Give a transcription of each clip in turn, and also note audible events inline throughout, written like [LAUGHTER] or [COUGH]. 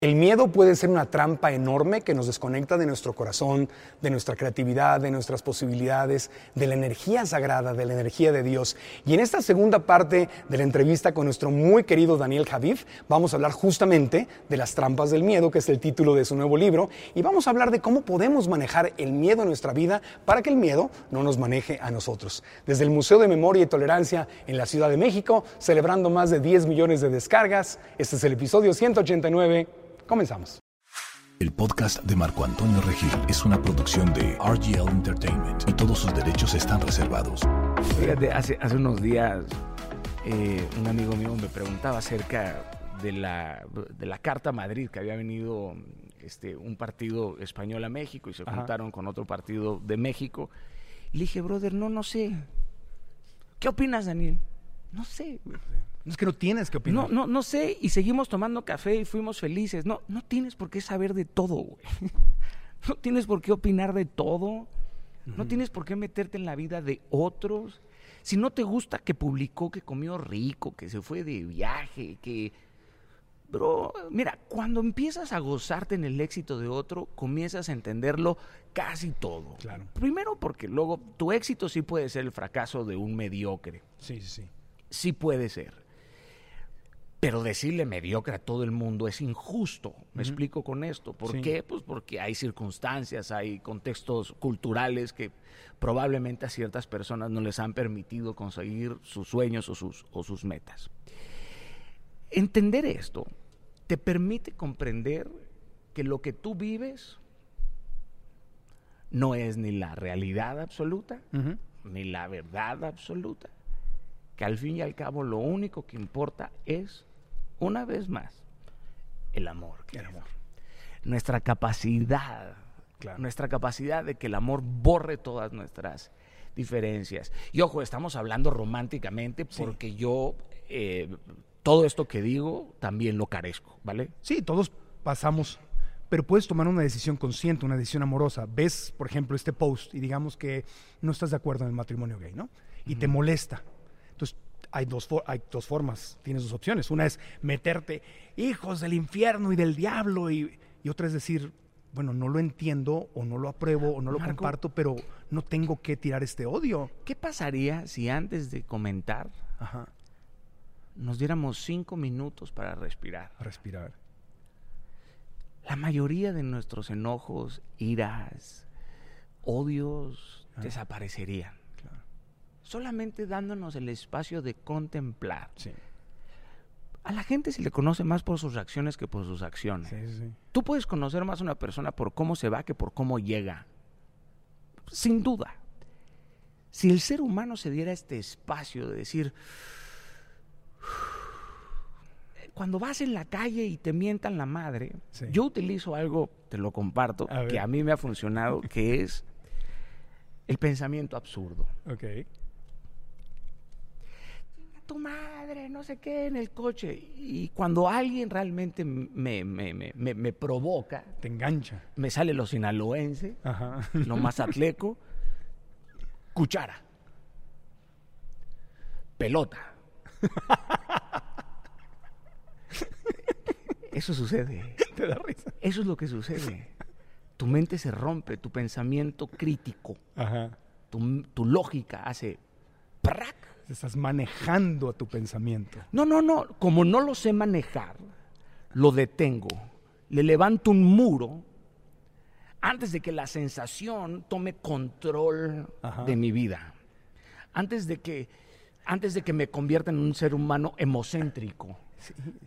El miedo puede ser una trampa enorme que nos desconecta de nuestro corazón, de nuestra creatividad, de nuestras posibilidades, de la energía sagrada, de la energía de Dios. Y en esta segunda parte de la entrevista con nuestro muy querido Daniel Javif, vamos a hablar justamente de las trampas del miedo, que es el título de su nuevo libro, y vamos a hablar de cómo podemos manejar el miedo en nuestra vida para que el miedo no nos maneje a nosotros. Desde el Museo de Memoria y Tolerancia en la Ciudad de México, celebrando más de 10 millones de descargas, este es el episodio 189 Comenzamos. El podcast de Marco Antonio Regil es una producción de RGL Entertainment y todos sus derechos están reservados. Fíjate, hace, hace unos días eh, un amigo mío me preguntaba acerca de la, de la Carta Madrid, que había venido este, un partido español a México y se juntaron con otro partido de México. Y le dije, brother, no, no sé. ¿Qué opinas, Daniel? No sé. No es que no tienes que opinar. No, no, no sé. Y seguimos tomando café y fuimos felices. No, no tienes por qué saber de todo, güey. [LAUGHS] No tienes por qué opinar de todo. No tienes por qué meterte en la vida de otros. Si no te gusta que publicó que comió rico, que se fue de viaje, que... Bro, mira, cuando empiezas a gozarte en el éxito de otro, comienzas a entenderlo casi todo. Claro. Primero porque luego tu éxito sí puede ser el fracaso de un mediocre. Sí, sí, sí. Sí puede ser. Pero decirle mediocre a todo el mundo es injusto. Me explico con esto. ¿Por qué? Pues porque hay circunstancias, hay contextos culturales que probablemente a ciertas personas no les han permitido conseguir sus sueños o sus, o sus metas. Entender esto te permite comprender que lo que tú vives no es ni la realidad absoluta, ni la verdad absoluta, que al fin y al cabo lo único que importa es una vez más, el amor. El amor. Nuestra capacidad, nuestra capacidad de que el amor borre todas nuestras diferencias. Y ojo, estamos hablando románticamente porque yo eh, todo esto que digo también lo carezco, ¿vale? Sí, todos pasamos, pero puedes tomar una decisión consciente, una decisión amorosa. Ves, por ejemplo, este post y digamos que no estás de acuerdo en el matrimonio gay, ¿no? Y te molesta. Entonces hay dos, hay dos formas, tienes dos opciones. Una es meterte, hijos del infierno y del diablo, y, otra es decir, bueno, no lo entiendo o no lo apruebo o no lo comparto, pero no tengo que tirar este odio. ¿Qué pasaría si antes de comentar nos diéramos cinco minutos para respirar? respirar. La mayoría de nuestros enojos, iras, odios desaparecerían solamente dándonos el espacio de contemplar. A la gente se le conoce más por sus reacciones que por sus acciones. Tú puedes conocer más a una persona por cómo se va que por cómo llega. Sin duda. Si el ser humano se diera este espacio de decir, [SIGHS] cuando vas en la calle y te mientan la madre, yo utilizo algo, te lo comparto, que a mí me ha funcionado, que es el pensamiento absurdo. Okay tu madre, no sé qué, en el coche. Y cuando alguien realmente me, me, me, me provoca. Te engancha. Me sale lo sinaloense, lo más atleco. [LAUGHS] Cuchara. Pelota. [LAUGHS] Eso sucede. Te da risa. Eso es lo que sucede. Tu mente se rompe, tu pensamiento crítico, Tu, tu lógica hace ¡prac! Estás manejando a tu pensamiento. No, no, no. Como no lo sé manejar, lo detengo le levanto un muro antes de que la sensación tome control Ajá. de mi vida. Antes de que antes de que me convierta en un ser humano hemocéntrico.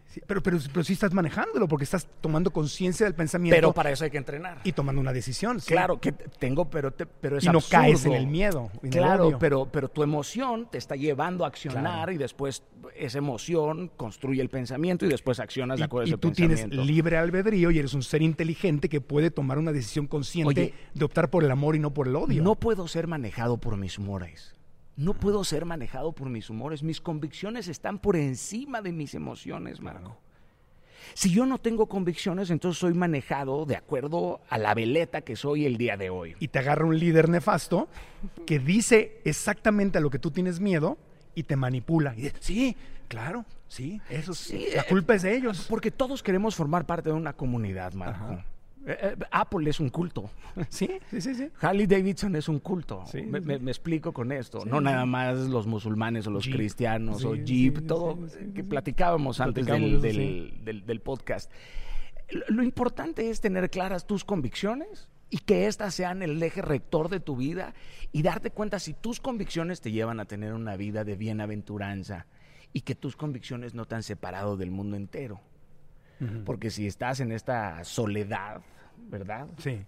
Sí, pero, pero, pero sí estás manejándolo porque estás tomando conciencia del pensamiento Pero para eso hay que entrenar. y tomando una decisión. sí. Claro que tengo, pero, te- pero es Y no caes en el miedo. en el Claro, odio. pero, pero tu emoción te está llevando a accionar Claro. y después esa emoción construye el pensamiento y después accionas de acuerdo y, a y ese tú tienes libre albedrío y eres un ser inteligente que puede tomar una decisión consciente Oye, de optar por el amor y no por el odio. No puedo ser manejado por mis humores. No puedo ser manejado por mis humores. Mis convicciones están por encima de mis emociones, Marco. Si yo no tengo convicciones, entonces soy manejado de acuerdo a la veleta que soy el día de hoy. Y te agarra un líder nefasto que dice exactamente a lo que tú tienes miedo y te manipula. Y dice, sí, claro, sí, eso sí. La culpa es de ellos. Porque todos queremos formar parte de una comunidad, Marco. Ajá. Eh, eh, Apple es un culto. [LAUGHS] Sí, sí, sí, sí. Harley Davidson es un culto. Sí, me, sí. me- me explico con esto. Sí, no nada más los musulmanes o los Jeep. cristianos o Jeep, todo que platicábamos antes del, del- del- del podcast. Lo, lo importante es tener claras tus convicciones y que éstas sean el eje rector de tu vida y darte cuenta si tus convicciones te llevan a tener una vida de bienaventuranza y que tus convicciones no te han separado del mundo entero. Porque si estás en esta soledad, ¿verdad? Sí.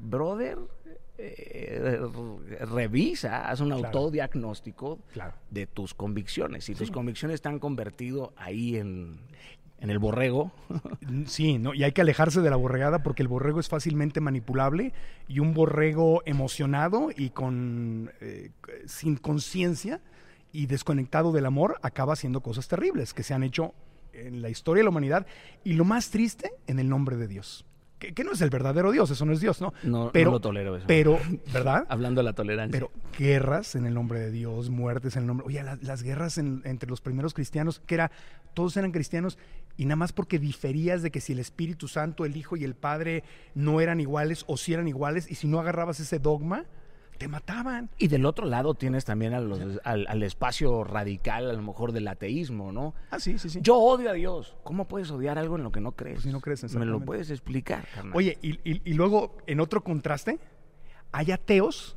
brother, eh, revisa, haz un Claro. autodiagnóstico Claro. de tus convicciones. Si tus convicciones están convertido ahí en, en el borrego, Sí, ¿no? y hay que alejarse de la borregada porque el borrego es fácilmente manipulable y un borrego emocionado y con eh, sin conciencia y desconectado del amor acaba haciendo cosas terribles que se han hecho en la historia de la humanidad y lo más triste en el nombre de Dios. Que, que no es el verdadero Dios, eso no es Dios, ¿no? No- pero, no lo tolero eso. Pero, ¿verdad? [LAUGHS] hablando de la tolerancia. Pero guerras en el nombre de Dios, muertes en el nombre. Oye, la- las guerras en- entre los primeros cristianos, que era, todos eran cristianos, y nada más porque diferías de que si el Espíritu Santo, el Hijo y el Padre no eran iguales o si eran iguales, y si no agarrabas ese dogma, te mataban. y del otro lado tienes también a los- al, al espacio radical, a lo mejor del ateísmo, ¿no? Ah, sí, sí, sí. Yo odio a Dios. ¿Cómo puedes odiar algo en lo que no crees? Pues si no crees, Me lo puedes explicar, carnal. Oye, y, y- y luego, en otro contraste, hay ateos.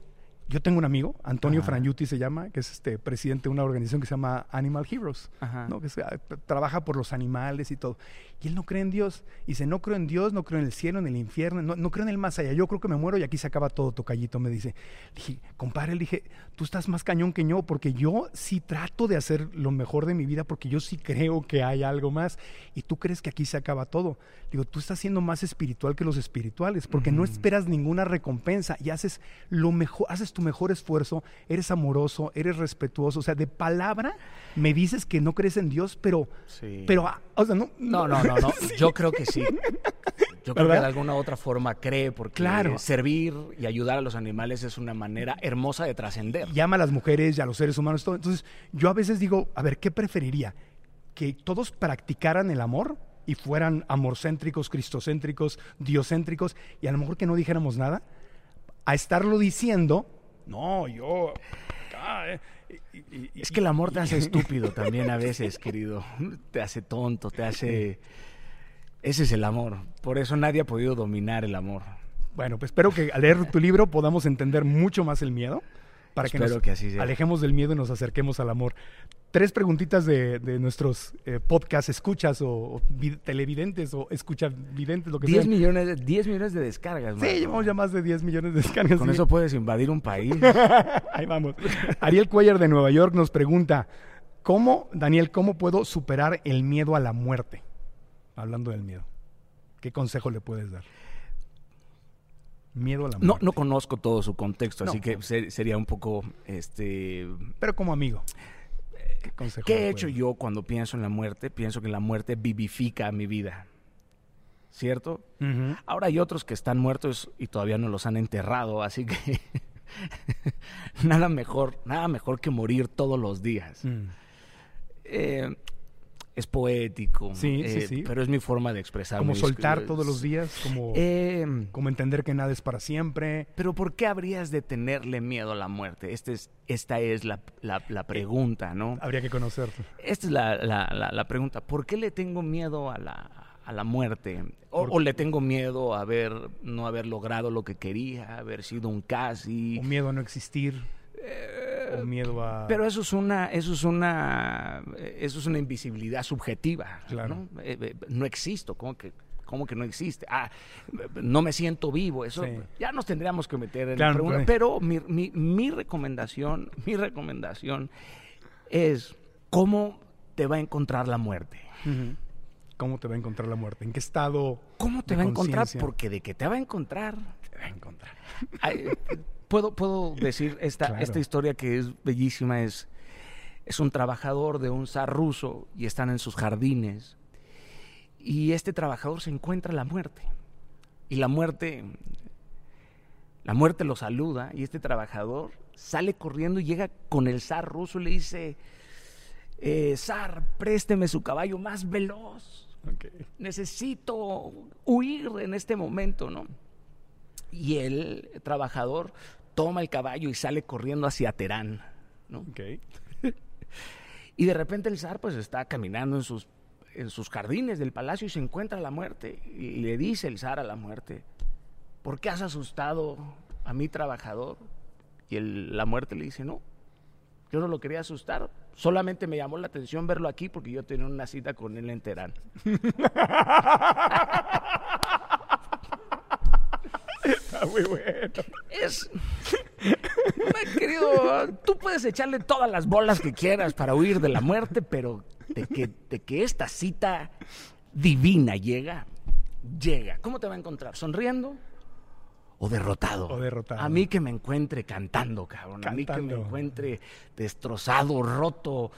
Yo tengo un amigo, Antonio Ajá. Frangiuti se llama, que es este presidente de una organización que se llama Animal Heroes, Ajá. ¿no? que es, ah, trabaja por los animales y todo. Y él no cree en Dios. Dice, no creo en Dios, no creo en el cielo, en el infierno, no, no creo en el más allá. Yo creo que me muero y aquí se acaba todo, tocallito, me dice. Le dije, compadre, le dije, tú estás más cañón que yo, porque yo sí trato de hacer lo mejor de mi vida, porque yo sí creo que hay algo más. Y tú crees que aquí se acaba todo. Digo, tú estás siendo más espiritual que los espirituales, porque no esperas ninguna recompensa y haces lo mejor, haces tu mejor esfuerzo, eres amoroso, eres respetuoso. O sea, de palabra me dices que no crees en Dios, pero, Sí. pero, ah, o sea, no, No, no, no, no. [LAUGHS] Yo creo que sí. Yo creo que de alguna otra forma cree, porque Claro. servir y ayudar a los animales es una manera hermosa de trascender. llama a las mujeres y a los seres humanos. Todo. Entonces, yo a veces digo, a ver, ¿qué preferiría? ¿Que todos practicaran el amor y fueran amorcéntricos, cristocéntricos, diocéntricos y a lo mejor que no dijéramos nada? A estarlo diciendo, no, yo... ah, eh", y- y- y- Es que el amor te hace [LAUGHS] estúpido también a veces, querido. Te hace tonto, te hace... Ese es el amor. Por eso nadie ha podido dominar el amor. Bueno, pues espero que al leer tu libro podamos entender mucho más el miedo. Para que nos que así sea. alejemos del miedo y nos acerquemos al amor. Tres preguntitas de, de nuestros eh, podcast escuchas o, o vi- televidentes o escuchavidentes, lo que 10 sea. millones, de- 10 millones de descargas, Sí, llevamos ya más de 10 millones de descargas. Con sí. eso puedes invadir un país. [LAUGHS] Ahí vamos. Ariel Cuellar de Nueva York nos pregunta, ¿cómo, Daniel, cómo puedo superar el miedo a la muerte? Hablando del miedo. ¿Qué consejo le puedes dar? Miedo a la No, muerte. no conozco todo su contexto, así No. que ser- sería un poco, este, Pero como amigo. ¿Qué consejo ¿Qué he hecho yo cuando pienso en la muerte? Pienso que la muerte vivifica mi vida. ¿Cierto? Ahora hay otros que están muertos y todavía no los han enterrado, así que [LAUGHS] nada mejor, nada mejor que morir todos los días. Mm. Eh, es poético, Sí, sí, eh, sí. pero es mi forma de expresar. Como soltar todos los días, como, Eh, como entender que nada es para siempre. pero ¿por qué habrías de tenerle miedo a la muerte? Este es, esta es la, la- la pregunta, ¿no? Habría que conocerlo. Esta es la, la- pregunta. ¿Por qué le tengo miedo a la, a la muerte. O, ¿Por o le tengo miedo a haber, no haber logrado lo que quería, haber sido un casi. O miedo a no existir. O miedo a... Pero eso es una, eso es una, eh, eso es una invisibilidad subjetiva. Claro. ¿no? Eh, eh, no existo, ¿cómo que, cómo que no existe? Ah, no me siento vivo. Eso Sí. ya nos tendríamos que meter en Claro, la pregunta. pero- Pero mi, mi, mi recomendación, mi recomendación es cómo te va a encontrar la muerte. ¿Cómo te va a encontrar la muerte? ¿En qué estado ¿Cómo te de va a encontrar? Porque de que te va a encontrar, te va a encontrar? Ay, puedo, puedo decir esta, Claro. esta historia que es bellísima. Es, es un trabajador de un zar ruso y están en sus jardines. Y este trabajador se encuentra la muerte. Y la muerte, la muerte lo saluda y este trabajador sale corriendo y llega con el zar ruso y le dice, eh, zar, présteme su caballo más veloz necesito huir en este momento, ¿no? Y el trabajador toma el caballo y sale corriendo hacia Terán, ¿no? [LAUGHS] Y de repente el zar pues está caminando en sus, en sus jardines del palacio y se encuentra la muerte. Y le dice el zar a la muerte, ¿por qué has asustado a mi trabajador? Y el- la muerte le dice, no, yo no lo quería asustar. Solamente me llamó la atención verlo aquí porque yo tenía una cita con él en Terán. [LAUGHS] Está [LAUGHS] muy bueno. es. [LAUGHS] Querido, tú puedes echarle todas las bolas que quieras para huir de la muerte, pero de que, de que esta cita divina llega, llega. ¿Cómo te va a encontrar? ¿Sonriendo? O derrotado. O derrotado. A mí que me encuentre cantando, cabrón. A mí que me encuentre destrozado, roto.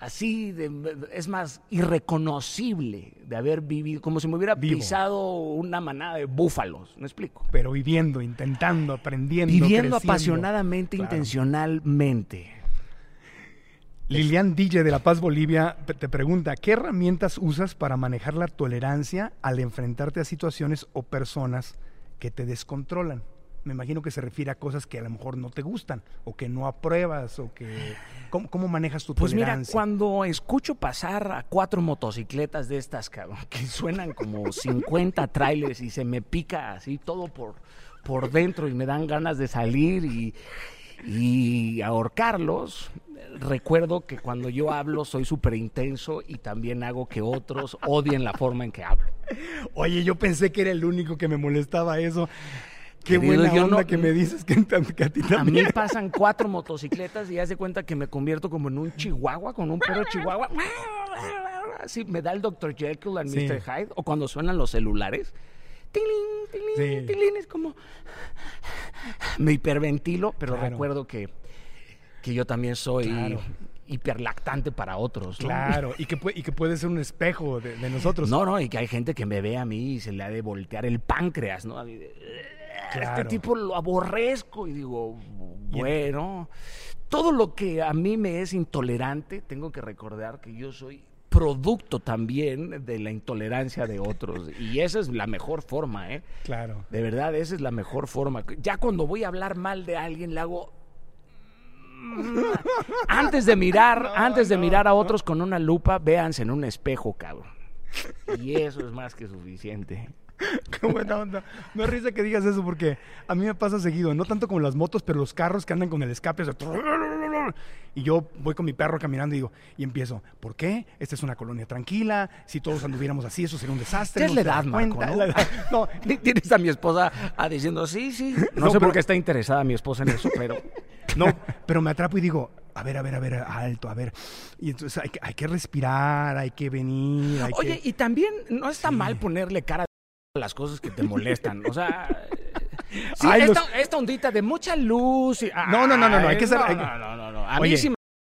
Así, de- es más, irreconocible de haber vivido, como si me hubiera Vivo. pisado una manada de búfalos. ¿Me explico? Pero viviendo, intentando, aprendiendo. Viviendo creciendo. apasionadamente, Claro. intencionalmente. Lilian DJ de La Paz, Bolivia, te pregunta, ¿qué herramientas usas para manejar la tolerancia al enfrentarte a situaciones o personas que te descontrolan? Me imagino que se refiere a cosas que a lo mejor no te gustan o que no apruebas o que... ¿Cómo, cómo manejas tu Pues mira, tolerancia? cuando escucho pasar a cuatro motocicletas de estas, cabrón, que suenan como 50 [LAUGHS] trailers y se me pica así todo por, por dentro y me dan ganas de salir y, y ahorcarlos, recuerdo que cuando yo hablo soy súper intenso y también hago que otros odien la forma en que hablo. Oye, yo pensé que era el único que me molestaba eso. Qué Querido, buena yo onda no- que me dices que, que a ti A mí pasan cuatro motocicletas y hace cuenta que me convierto como en un chihuahua, con un perro chihuahua. Así me da el Dr. Jekyll and Sí. Mr. Hyde. O cuando suenan los celulares. Tilín, tilín, Sí. tilín, es como... Me hiperventilo, pero Claro. recuerdo que, que yo también soy Claro. hiperlactante para otros. ¿no? Claro, y que, puede, y que puede ser un espejo de, de nosotros. No, no, y que hay gente que me ve a mí y se le ha de voltear el páncreas, ¿no? A mí de, Claro. Este tipo lo aborrezco y digo, bueno, todo lo que a mí me es intolerante, tengo que recordar que yo soy producto también de la intolerancia de otros. [LAUGHS] Y esa es la mejor forma, ¿eh? Claro. De verdad, esa es la mejor forma. Ya cuando voy a hablar mal de alguien, le hago... [LAUGHS] Antes de mirar, antes de mirar a otros con una lupa, véanse en un espejo, cabrón. Y eso es más que suficiente. [LAUGHS] Qué buena onda. No risa que digas eso porque a mí me pasa seguido, no tanto como las motos, pero los carros que andan con el escape. o sea, Y yo voy con mi perro caminando y digo, y empiezo, ¿por qué? Esta es una colonia tranquila, si todos anduviéramos así, eso sería un desastre. Ya es no la edad, Marco, cuenta". ¿no? La edad. No, [LAUGHS] Tienes a mi esposa ah, diciendo, sí, sí. [LAUGHS] No, No, sé por qué está interesada mi esposa en eso, pero... no, pero me atrapo y digo, a ver, a ver, a ver, alto, a ver. Y entonces hay que, hay que respirar, hay que venir, hay Oye, que... y también no está mal ponerle cara a las cosas que te molestan. O sea, [LAUGHS] sí, Ay, esta, los- esta ondita de mucha luz. y- No, no, no, no, no, hay ay, que ser- No, no, no, no, no. A Oye. mí sí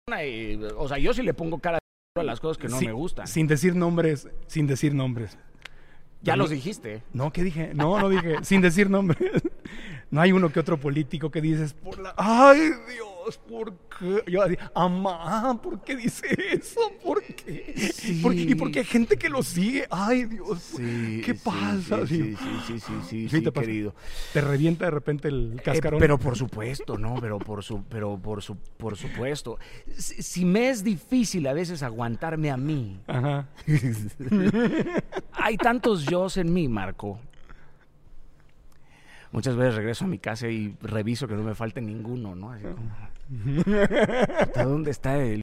me... y, o sea, yo sí le pongo cara a las cosas que no Sí, me gustan. Sin decir nombres, sin decir nombres. ya los dijiste. No, ¿qué dije? No, no dije, sin decir nombres. [LAUGHS] No hay uno que otro político que dices, por la... ¡Ay, Dios! ¿Por qué? Yo así, amá, ¿por qué dice eso? ¿Por qué? Sí. ¿Por qué? ¿Y por qué hay gente que lo sigue? ¡Ay, Dios! ¿Qué pasa? Sí, sí, sí, sí, sí, sí, Sí, sí, te pasa. querido. Te revienta de repente el Eh, cascarón. pero por supuesto, no, pero por su, pero por su, por supuesto. Si, si me es difícil a veces aguantarme a mí, Ajá. [LAUGHS] hay tantos yo en mí, Marco. Muchas veces regreso a mi casa y reviso que no me falte ninguno, ¿no? Así como, [LAUGHS] ¿Hasta dónde está el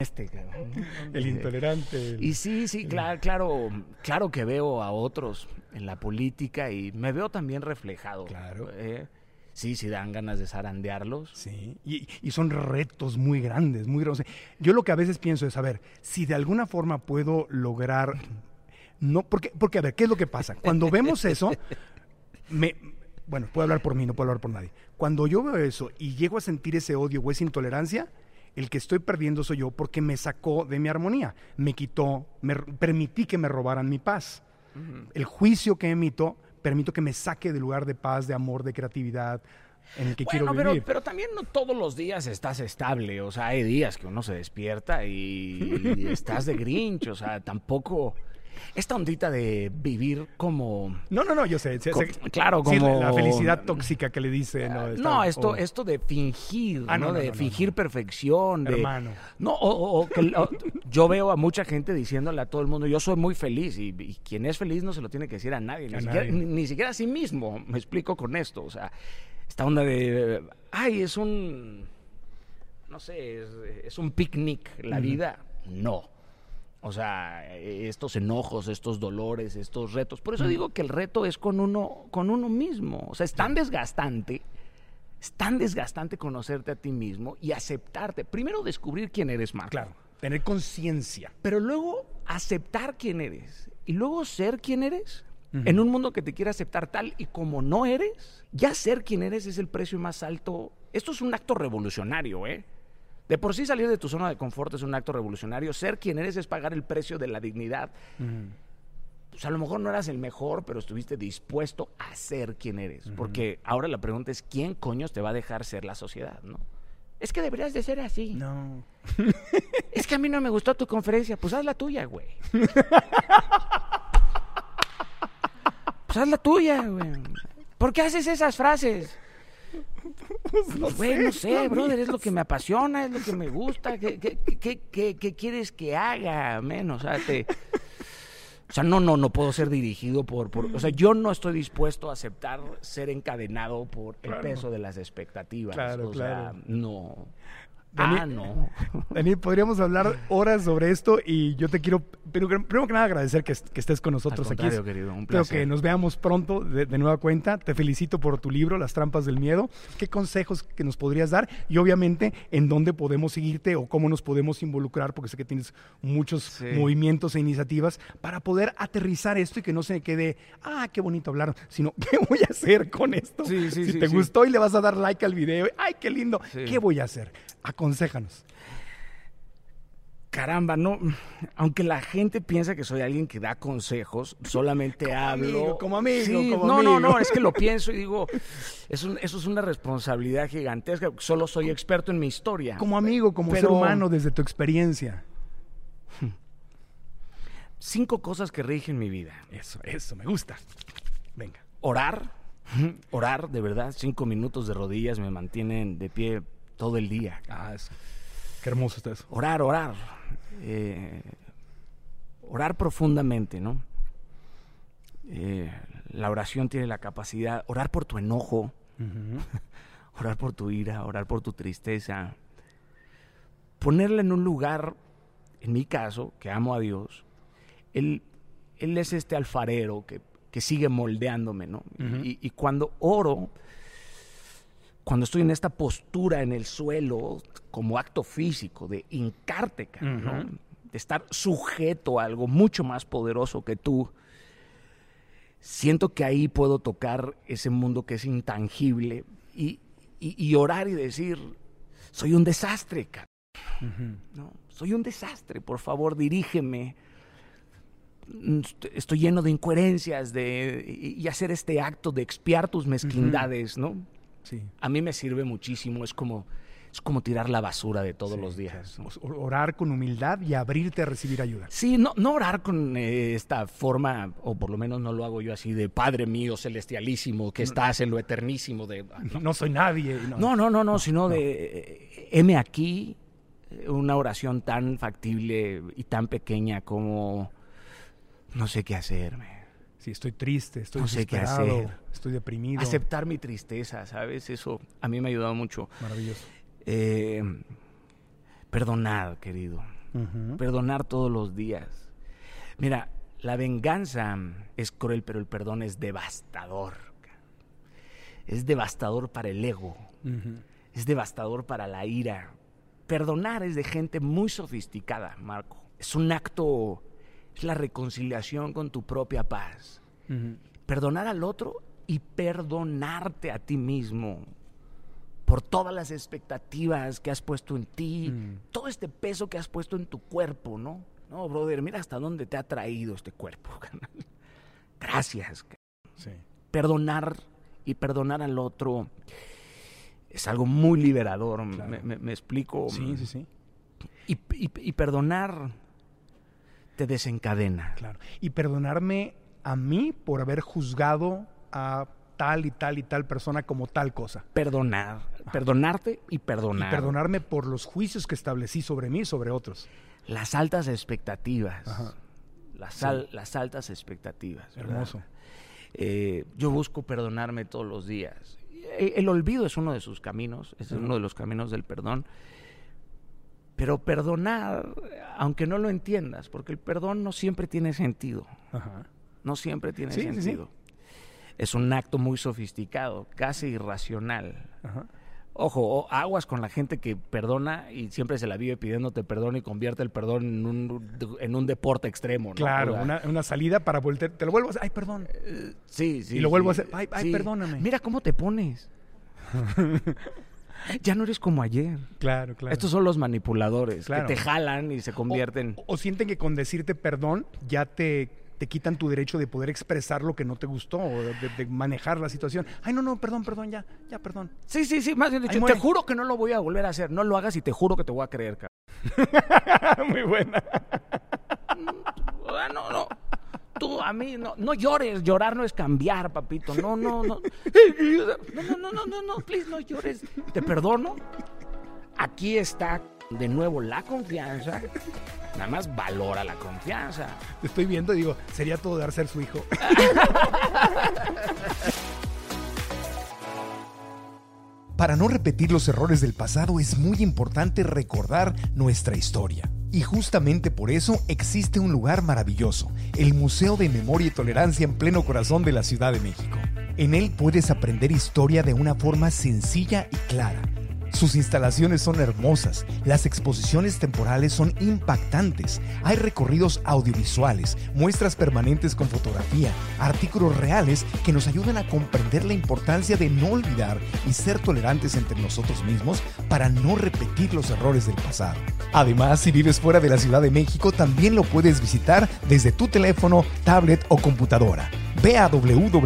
este? cabrón? El intolerante. el- Y sí, sí, claro, claro, claro que veo a otros en la política y me veo también reflejado. Claro. eh. Sí, sí dan ganas de zarandearlos. Sí, y, y son retos muy grandes, muy grandes. Yo lo que a veces pienso es, a ver, si de alguna forma puedo lograr, no, porque, porque a ver, ¿qué es lo que pasa? Cuando vemos eso, me, bueno, puedo hablar por mí, no puedo hablar por nadie. Cuando yo veo eso y llego a sentir ese odio o esa intolerancia, el que estoy perdiendo soy yo porque me sacó de mi armonía, me quitó, me permití que me robaran mi paz. El juicio que emito, permito que me saque del lugar de paz, de amor, de creatividad en el que quiero pero, vivir. pero también no todos los días estás estable. O sea, hay días que uno se despierta y, y estás de grinch. O sea, tampoco. Esta ondita de vivir como. No, no, no, yo sé. sé- Co- sé- claro, sí, como- la felicidad tóxica que le dice. No, Está- No, esto, o- esto de fingir, Ah, ¿no? no, no, de fingir perfección. De, Hermano. No, o, o- o que lo- [LAUGHS] yo veo a mucha gente diciéndole a todo el mundo, yo soy muy feliz. Y, y quien es feliz no se lo tiene que decir a nadie. Ni, A siquiera, nadie. ni- ni siquiera a sí mismo. Me explico con esto. O sea, esta onda de, ay, es un, no sé, es, es un picnic la vida. No. O sea, estos enojos, estos dolores, estos retos. Por eso digo que el reto es con uno, con uno mismo. O sea, es tan desgastante, es tan desgastante conocerte a ti mismo y aceptarte. Primero descubrir quién eres, Marco. Claro, tener conciencia. Pero luego aceptar quién eres. Y luego ser quién eres. En un mundo que te quiere aceptar tal y como no eres, ya ser quien eres es el precio más alto. Esto es un acto revolucionario, ¿eh? De por sí salir de tu zona de confort es un acto revolucionario. Ser quien eres es pagar el precio de la dignidad. Pues a lo mejor no eras el mejor, pero estuviste dispuesto a ser quien eres. Porque ahora la pregunta es, ¿quién coños te va a dejar ser la sociedad, no? Es que deberías de ser así. No. [LAUGHS] Es que a mí no me gustó tu conferencia. Pues haz la tuya, güey. [LAUGHS] pues haz la tuya, güey. ¿Por qué haces esas frases? Pues, güey, no sé, brother, es lo que me apasiona, es lo que me gusta. ¿Qué, qué, qué- qué- qué quieres que haga? menos? o sea, te- o sea, no, no, no puedo ser dirigido por, por- O sea, yo no estoy dispuesto a aceptar ser encadenado por el Claro. peso de las expectativas. Claro, o sea, claro. no. Dani- Ah, no. [LAUGHS] Daniel, podríamos hablar horas sobre esto y yo te quiero, pero primero que nada agradecer que, est- que estés con nosotros Al aquí. querido, un Espero placer. que nos veamos pronto de, de nueva cuenta. Te felicito por tu libro, Las trampas del miedo. ¿Qué consejos que nos podrías dar? Y obviamente, en dónde podemos seguirte o cómo nos podemos involucrar, porque sé que tienes muchos Sí. movimientos e iniciativas para poder aterrizar esto y que no se quede, ah, qué bonito hablar, sino, [LAUGHS] ¿qué voy a hacer con esto? Sí, sí, si te gustó y le vas a dar like al video, ay, qué lindo. ¿qué voy a hacer? Aconséjanos. Caramba, no. Aunque la gente piensa que soy alguien que da consejos, solamente Como hablo. amigo, como amigo, Sí, como no, no, amigo. no, es que lo pienso y digo, es un- eso es una responsabilidad gigantesca. Solo soy experto en mi historia. Como amigo, como ser Pero- humano, desde tu experiencia. Cinco cosas que rigen mi vida. Eso, eso, me gusta. Venga. Orar, [LAUGHS] orar, de verdad, cinco minutos de rodillas me mantienen de pie todo el día. Ah, eso. Qué hermoso está eso. Orar, orar. Eh, orar profundamente, ¿no? Eh, la oración tiene la capacidad, orar por tu enojo, [LAUGHS] orar por tu ira, orar por tu tristeza, ponerla en un lugar, en mi caso, que amo a Dios, Él, él es este alfarero que, que sigue moldeándome, ¿no? y, y cuando oro, cuando estoy en esta postura en el suelo, como acto físico, de hincarte, cara, ¿no? De estar sujeto a algo mucho más poderoso que tú, siento que ahí puedo tocar ese mundo que es intangible y, y- y orar y decir, soy un desastre. ¿no? Soy un desastre, por favor, dirígeme. Est- Estoy lleno de incoherencias de, y, y hacer este acto de expiar tus mezquindades, ¿no? Sí. A mí me sirve muchísimo, es como, es como tirar la basura de todos Sí, los días. ¿no? O- Orar con humildad y abrirte a recibir ayuda. Sí, no, no orar con eh, esta forma, o por lo menos no lo hago yo así, de Padre mío celestialísimo, que estás en lo eternísimo. De, No, no soy nadie. No, No, no, no, no, sino de eh, heme aquí eh, una oración tan factible y tan pequeña como no sé qué hacerme. Sí, estoy triste, estoy No sé qué desesperado, hacer. estoy deprimido. Aceptar mi tristeza, ¿sabes? Eso a mí me ha ayudado mucho. Maravilloso. Eh, perdonar, querido. Perdonar todos los días. Mira, la venganza es cruel, pero el perdón es devastador. Es devastador para el ego. Es devastador para la ira. Perdonar es de gente muy sofisticada, Marco. Es un acto, es la reconciliación con tu propia paz. Perdonar al otro y perdonarte a ti mismo por todas las expectativas que has puesto en ti, Mm. todo este peso que has puesto en tu cuerpo, ¿no? No, brother, mira hasta dónde te ha traído este cuerpo. [LAUGHS] carnal. Gracias. Sí. Perdonar y perdonar al otro es algo muy liberador. Claro. Me, me- me explico. Sí, sí, sí. Y, y- y perdonar te desencadena. Claro. Y perdonarme a mí por haber juzgado a tal y tal y tal persona como tal cosa. Perdonar. Perdonarte y perdonar. Y perdonarme por los juicios que establecí sobre mí y sobre otros. Las altas expectativas. Ajá. Las, al- las altas expectativas. Hermoso. Eh, yo busco perdonarme todos los días. E- El, olvido es uno de sus caminos, es Ajá. uno de los caminos del perdón. Pero perdonar, aunque no lo entiendas, porque el perdón no siempre tiene sentido. Ajá. No siempre tiene Sí, sí, sí. sentido. Es un acto muy sofisticado, casi irracional. Ajá. Ojo, aguas con la gente que perdona y siempre se la vive pidiéndote perdón y convierte el perdón en un, en un deporte extremo. ¿no? Claro, una, una salida para volver. Te lo vuelvo a hacer. Ay, perdón. Sí, sí. Y lo vuelvo sí, a hacer. Ay, ay, perdóname. Mira cómo te pones. [LAUGHS] ya no eres como ayer. Claro, claro. Estos son los manipuladores Claro. que te jalan y se convierten. O, o sienten que con decirte perdón ya te, te quitan tu derecho de poder expresar lo que no te gustó o de, de manejar la situación. Ay, no, no, perdón, perdón, ya, ya, perdón. Sí, sí, sí. Más bien dicho, te juro que no lo voy a volver a hacer. No lo hagas y te juro que te voy a creer, cabrón. [LAUGHS] Muy buena. [LAUGHS] Ah, no, no. Tú a mí no, no llores, llorar no es cambiar, papito. No, no, no. No, no, no, no, no, no, please, no llores. Te perdono. Aquí está de nuevo la confianza. Nada más valora la confianza. Te estoy viendo y digo, sería todo dar ser su hijo. [LAUGHS] Para no repetir los errores del pasado es muy importante recordar nuestra historia. Y justamente por eso existe un lugar maravilloso, el Museo de Memoria y Tolerancia en pleno corazón de la Ciudad de México. En él puedes aprender historia de una forma sencilla y clara. Sus instalaciones son hermosas, las exposiciones temporales son impactantes, hay recorridos audiovisuales, muestras permanentes con fotografía, artículos reales que nos ayudan a comprender la importancia de no olvidar y ser tolerantes entre nosotros mismos para no repetir los errores del pasado. Además, si vives fuera de la Ciudad de México, también lo puedes visitar desde tu teléfono, tablet o computadora. Ve a www.myt.org.mx.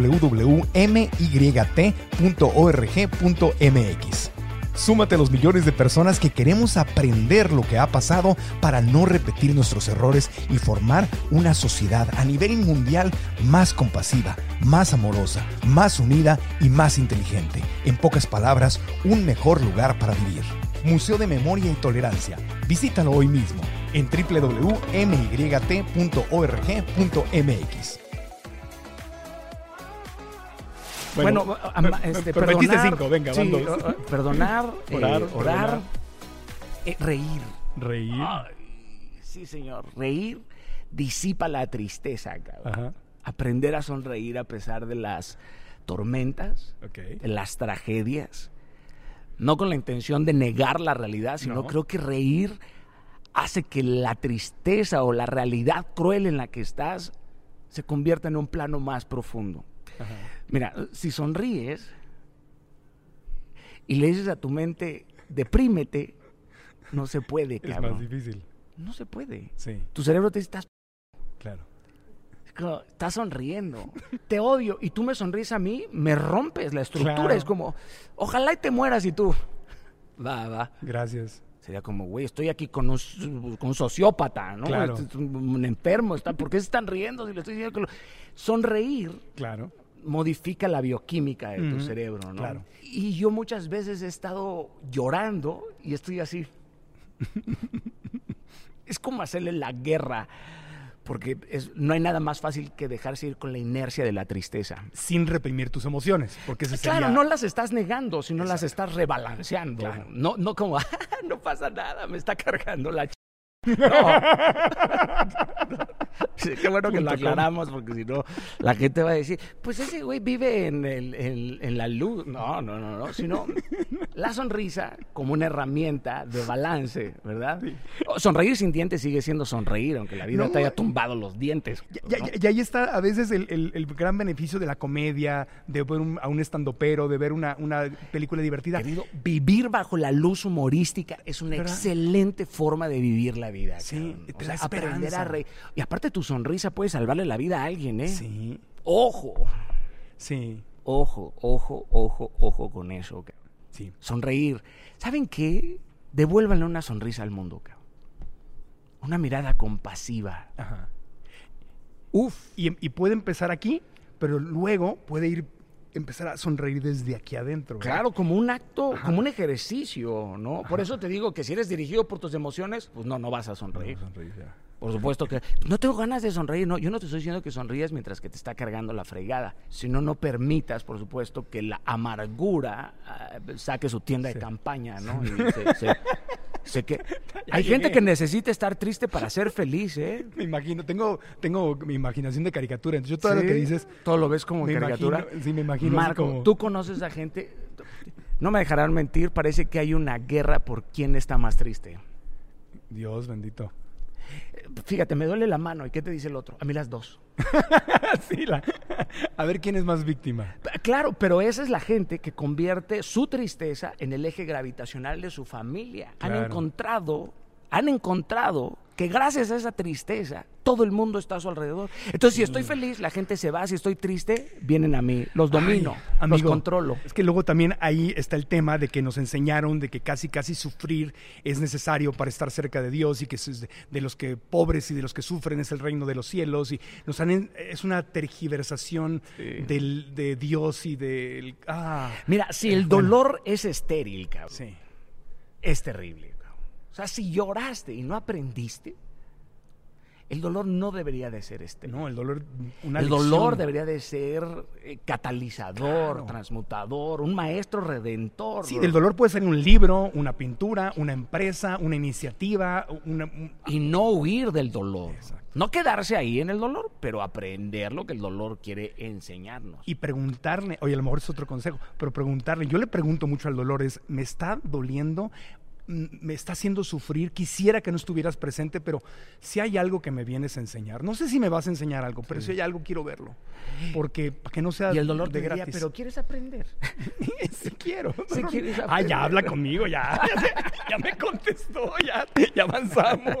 Súmate a los millones de personas que queremos aprender lo que ha pasado para no repetir nuestros errores y formar una sociedad a nivel mundial más compasiva, más amorosa, más unida y más inteligente. En pocas palabras, un mejor lugar para vivir. Museo de Memoria y Tolerancia. Visítalo hoy mismo en www.myt.org.mx. Bueno, me- este, perdonar, cinco, venga, van sí, o- perdonar, [LAUGHS] eh, Orar, perdonar. eh, reír. Reír. Ay, sí, señor. Reír disipa la tristeza, cabrón. Ajá. Aprender a sonreír a pesar de las tormentas, Ok. de las tragedias. No con la intención de negar la realidad, sino No. creo que reír hace que la tristeza o la realidad cruel en la que estás se convierta en un plano más profundo. Ajá. Mira, si sonríes y le dices a tu mente, deprímete, no se puede, Es cabrón. más difícil. No se puede. Sí, Tu cerebro te dice, estás, claro. como, estás sonriendo. te odio. Y tú me sonríes a mí, me rompes la estructura. Claro. Es como, ojalá y te mueras y tú. Va, va. Gracias. Sería como, güey, estoy aquí con un, s- con un sociópata, ¿no? Claro. Este es un, un enfermo. Está, ¿Por qué se están riendo? Si le estoy diciendo que lo- Sonreír Claro. Modifica la bioquímica de tu cerebro, ¿no? claro. Y yo muchas veces he estado llorando y estoy así. [LAUGHS] es como hacerle la guerra porque es- no hay nada más fácil que dejarse ir con la inercia de la tristeza. Sin reprimir tus emociones, porque ese Claro, sería- no las estás negando, sino las estás rebalanceando. Claro. No, no como, [LAUGHS] "Ah, no pasa nada, me está cargando la. No. [LAUGHS] Sí, qué bueno que lo aclaramos, porque si no, la gente va a decir, pues ese güey vive en, el- en- en la luz. No, no, no, no. Sino la sonrisa como una herramienta de balance, ¿verdad? O Sonreír sin dientes sigue siendo sonreír, aunque la vida No, te haya tumbado los dientes. Ya- ¿no? ya- Y ahí está a veces el, el- el gran beneficio de la comedia, de ver un- a un estandopero, de ver una, una película divertida. Querido, vivir bajo la luz humorística es una ¿Verdad? excelente forma de vivir la vida. Sí, O sea, aprender a reír. Y aparte tu sonrisa puede salvarle la vida a alguien, ¿eh? Sí, Ojo, sí, ojo, ojo, ojo, ojo con eso. Sí. Sonreír. ¿Saben qué? Devuélvanle una sonrisa al mundo, cabrón. Una mirada compasiva. Ajá. Uf. Y, y puede empezar aquí, pero luego puede ir empezar a sonreír desde aquí adentro. ¿verdad? Claro, como un acto, como un ejercicio, ¿no? Por eso te digo que si eres dirigido por tus emociones, pues no, no vas a sonreír. Sonreír, ya. Por supuesto que no tengo ganas de sonreír, no, yo no te estoy diciendo que sonrías mientras que te está cargando la fregada, sino no permitas, por supuesto, que la amargura ah, saque su tienda de campaña, ¿no? [LAUGHS] Y se- se- se que hay gente que necesita estar triste para ser feliz, ¿eh? [LAUGHS] Me imagino, tengo, tengo mi imaginación de caricatura. Entonces, yo todo lo Sí, que dices, todo lo ves como caricatura. imagino- sí, me imagino Marco, como- tú conoces a gente, no me dejarán mentir, parece que hay una guerra por quién está más triste. Dios bendito. Fíjate, me duele la mano, ¿y qué te dice el otro? A mí las dos. [LAUGHS] Sí, la- [LAUGHS] a ver quién es más víctima. Claro, pero esa es la gente que convierte su tristeza en el eje gravitacional de su familia. Han encontrado, han encontrado que gracias a esa tristeza todo el mundo está a su alrededor. Entonces, si estoy feliz, la gente se va. Si estoy triste, vienen a mí. Los domino, Ay, los amigo, controlo. Es que luego también ahí está el tema de que nos enseñaron de que casi casi sufrir es necesario para estar cerca de Dios y que es de, los que pobres y de los que sufren es el reino de los cielos y nos han es una tergiversación del, de Dios y del ah Mira, si el Bueno. dolor es estéril, cabrón, sí es terrible. O sea, si lloraste y no aprendiste, el dolor no debería de ser estéril. no el dolor una el lección. dolor debería de ser eh, catalizador, Claro. transmutador, un maestro redentor. sí del dolor puede ser un libro una pintura una empresa una iniciativa una un- Y no huir del dolor. Exacto. No quedarse ahí en el dolor, pero aprender lo que el dolor quiere enseñarnos. y preguntarle, oye, a lo mejor es otro consejo, pero preguntarle, yo le pregunto mucho al dolor, es, ¿me está doliendo? ¿Me está haciendo sufrir? Quisiera que no estuvieras presente, pero si hay algo que me vienes a enseñar, no sé si me vas a enseñar algo, pero si hay algo quiero verlo, porque para que no sea y el dolor de diría, gratis. pero ¿quieres aprender? [LAUGHS] sí quiero. [LAUGHS] Sí quieres [LAUGHS] ah, ya habla conmigo, ya, ya, me contestó, ya, ya avanzamos.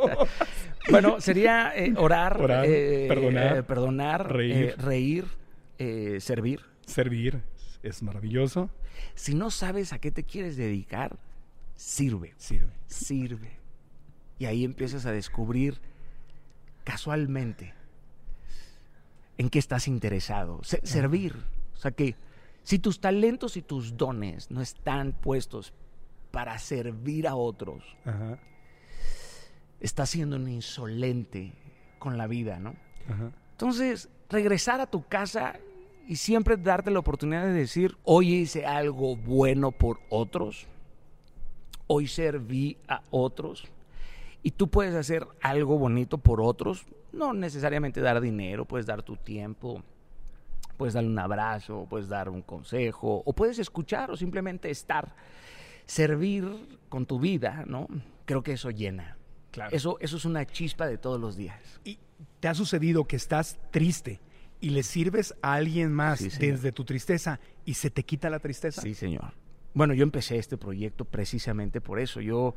Bueno, sería eh, orar, Orar, eh, perdonar, eh, perdonar, reír. reír, servir. Servir es maravilloso, Si no sabes a qué te quieres dedicar, sirve. sirve. sirve. Y ahí empiezas a descubrir casualmente en qué estás interesado. Se- servir. O sea que si tus talentos y tus dones no están puestos para servir a otros, Ajá, estás siendo un insolente con la vida, ¿no? ajá. Entonces, regresar a tu casa y siempre darte la oportunidad de decir, hoy hice algo bueno por otros, hoy serví a otros, y tú puedes hacer algo bonito por otros, no necesariamente dar dinero, puedes dar tu tiempo, puedes darle un abrazo, puedes dar un consejo, o puedes escuchar o simplemente estar, servir con tu vida, ¿no? Creo que eso llena. Claro. Eso, eso es una chispa de todos los días. ¿Y te ha sucedido que estás triste y le sirves a alguien más Sí, desde tu tristeza y se te quita la tristeza? Sí, señor. Bueno, yo empecé este proyecto precisamente por eso. Yo,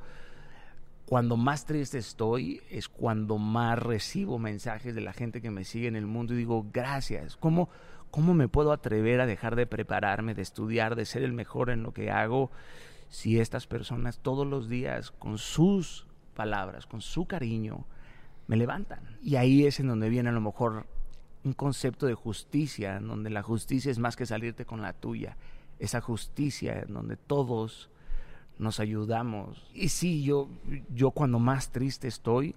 cuando más triste estoy, es cuando más recibo mensajes de la gente que me sigue en el mundo y digo, gracias. ¿Cómo, cómo me puedo atrever a dejar de prepararme, de estudiar, de ser el mejor en lo que hago, si estas personas todos los días, con sus palabras, con su cariño, me levantan? Y ahí es en donde viene a lo mejor un concepto de justicia, en donde la justicia es más que salirte con la tuya, esa justicia en donde todos nos ayudamos. Y sí, yo, yo cuando más triste estoy,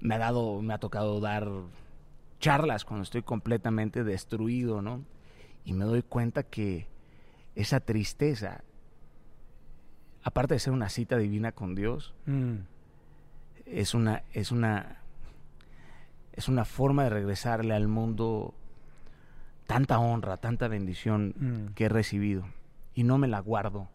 me ha dado, me ha tocado dar charlas cuando estoy completamente destruido, ¿no? Y me doy cuenta que esa tristeza, aparte de ser una cita divina con Dios, Mm. es una, es una, es una forma de regresarle al mundo tanta honra, tanta bendición Mm. que he recibido. Y no me la guardo,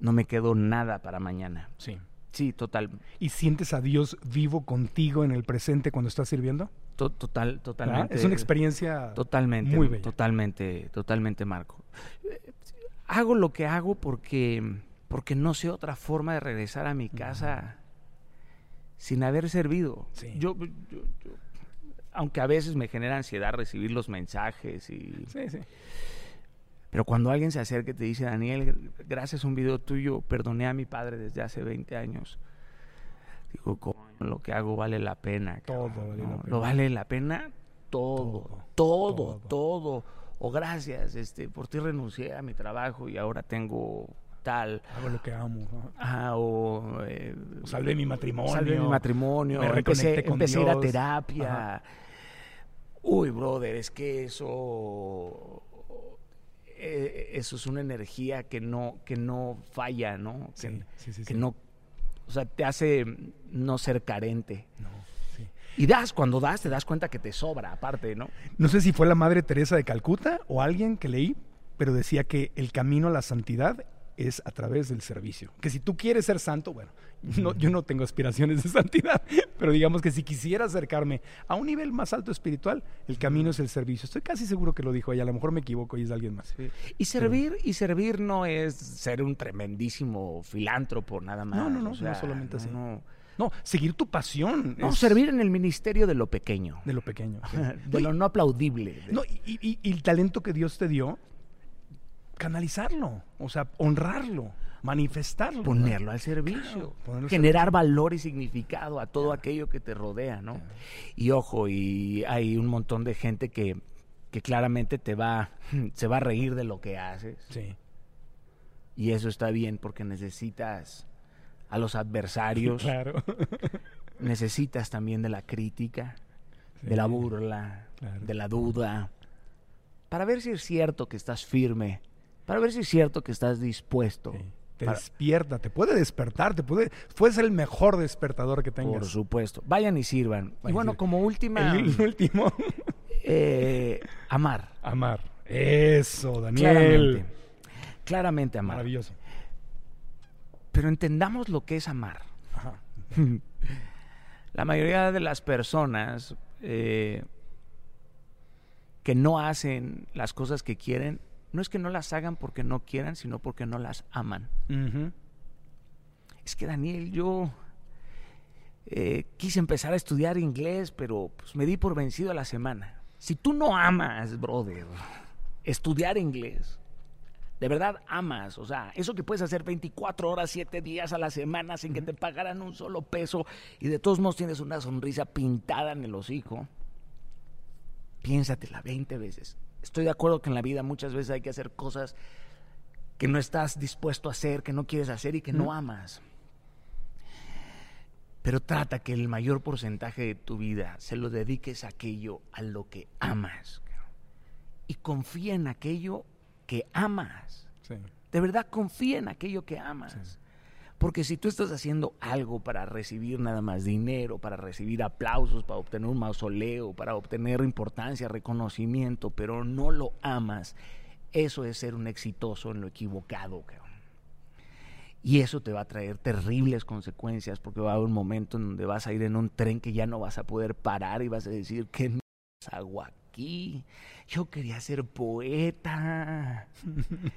no me quedo nada para mañana. Sí. Sí, total, ¿Y sientes a Dios vivo contigo en el presente cuando estás sirviendo? to- total, ¿verdad? totalmente. Es una experiencia Totalmente, muy bella. totalmente, totalmente, Marco. Eh, Hago lo que hago porque, porque no sé otra forma de regresar a mi casa sin haber servido. Sí. Yo, yo- yo- aunque a veces me genera ansiedad recibir los mensajes y Sí, sí. pero cuando alguien se acerca y te dice, Daniel, gracias a un video tuyo, perdoné a mi padre desde hace 20 años. Digo, "Coño, lo que hago vale la pena. Todo cabrón, vale la pena. Lo vale la pena todo, Todo, todo, todo. O gracias, este, por ti renuncié a mi trabajo y ahora tengo tal. Hago lo que amo. ¿no? Ah, o eh, Salvé mi matrimonio. salvé mi matrimonio, me empecé, con empecé a ir a Dios. terapia. Ajá. Uy, brother, es que eso eh, eso es una energía que no que no falla, ¿no? Que, Sí, sí, sí, que sí. no o sea, te hace no ser carente. No, sí. Y das, cuando das, te das cuenta que te sobra, aparte, ¿no? No sé si fue la Madre Teresa de Calcuta o alguien que leí, pero decía que el camino a la santidad es a través del servicio. Que si tú quieres ser santo, bueno, no- yo no tengo aspiraciones de [LAUGHS] santidad, pero digamos que si quisiera acercarme a un nivel más alto espiritual, el camino es el servicio. Estoy casi seguro que lo dijo ella, a lo mejor me equivoco y es de alguien más. Y servir, y servir no es ser un tremendísimo filántropo, nada más. No, no, no, o sea, no solamente así. No, No, seguir tu pasión. no, es servir en el ministerio de lo pequeño, de lo pequeño. sí. [LAUGHS] de lo no aplaudible. de- No, y, y- y el talento que Dios te dio, canalizarlo, o sea, honrarlo, manifestarlo. ¿no? ponerlo al servicio, Claro, generar valor y significado a todo aquello que te rodea, ¿no? Y ojo, y hay un montón de gente que, que claramente te va, [LAUGHS] se va a reír de lo que haces. Sí. Y eso está bien porque necesitas a los adversarios, [LAUGHS] Claro. [LAUGHS] necesitas también de la crítica, Sí. de la burla, Claro. de la duda, para ver si es cierto que estás firme, para ver si es cierto que estás dispuesto. Sí. Te para- despierta, te puede despertar, te puede, ser el mejor despertador que tengas. Por supuesto. Vayan y sirvan. y Vayan y bueno, sirvan. como última, El [LAUGHS] último, eh, amar. amar. Eso, Daniel. Claramente. Claramente amar. Maravilloso. Pero entendamos lo que es amar. Ajá. [LAUGHS] La mayoría de las personas eh, que no hacen las cosas que quieren, no es que no las hagan porque no quieran, sino porque no las aman. Es que Daniel, yo eh, quise empezar a estudiar inglés, pero pues, me di por vencido a la semana. Si tú no amas, brother, estudiar inglés, de verdad amas, o sea, eso que puedes hacer 24 horas, 7 días a la semana sin que te pagaran un solo peso y de todos modos tienes una sonrisa pintada en el hocico, piénsatela 20 veces. Estoy de acuerdo que en la vida muchas veces hay que hacer cosas que no estás dispuesto a hacer, que no quieres hacer y que no amas. Pero trata que el mayor porcentaje de tu vida se lo dediques a aquello a lo que amas. Y confía en aquello que amas. Sí. De verdad confía en aquello que amas. Porque si tú estás haciendo algo para recibir nada más dinero, para recibir aplausos, para obtener un mausoleo, para obtener importancia, reconocimiento, pero no lo amas, eso es ser un exitoso en lo equivocado. Y eso te va a traer terribles consecuencias porque va a haber un momento en donde vas a ir en un tren que ya no vas a poder parar y vas a decir, ¿qué m- hago aquí? Yo quería ser poeta.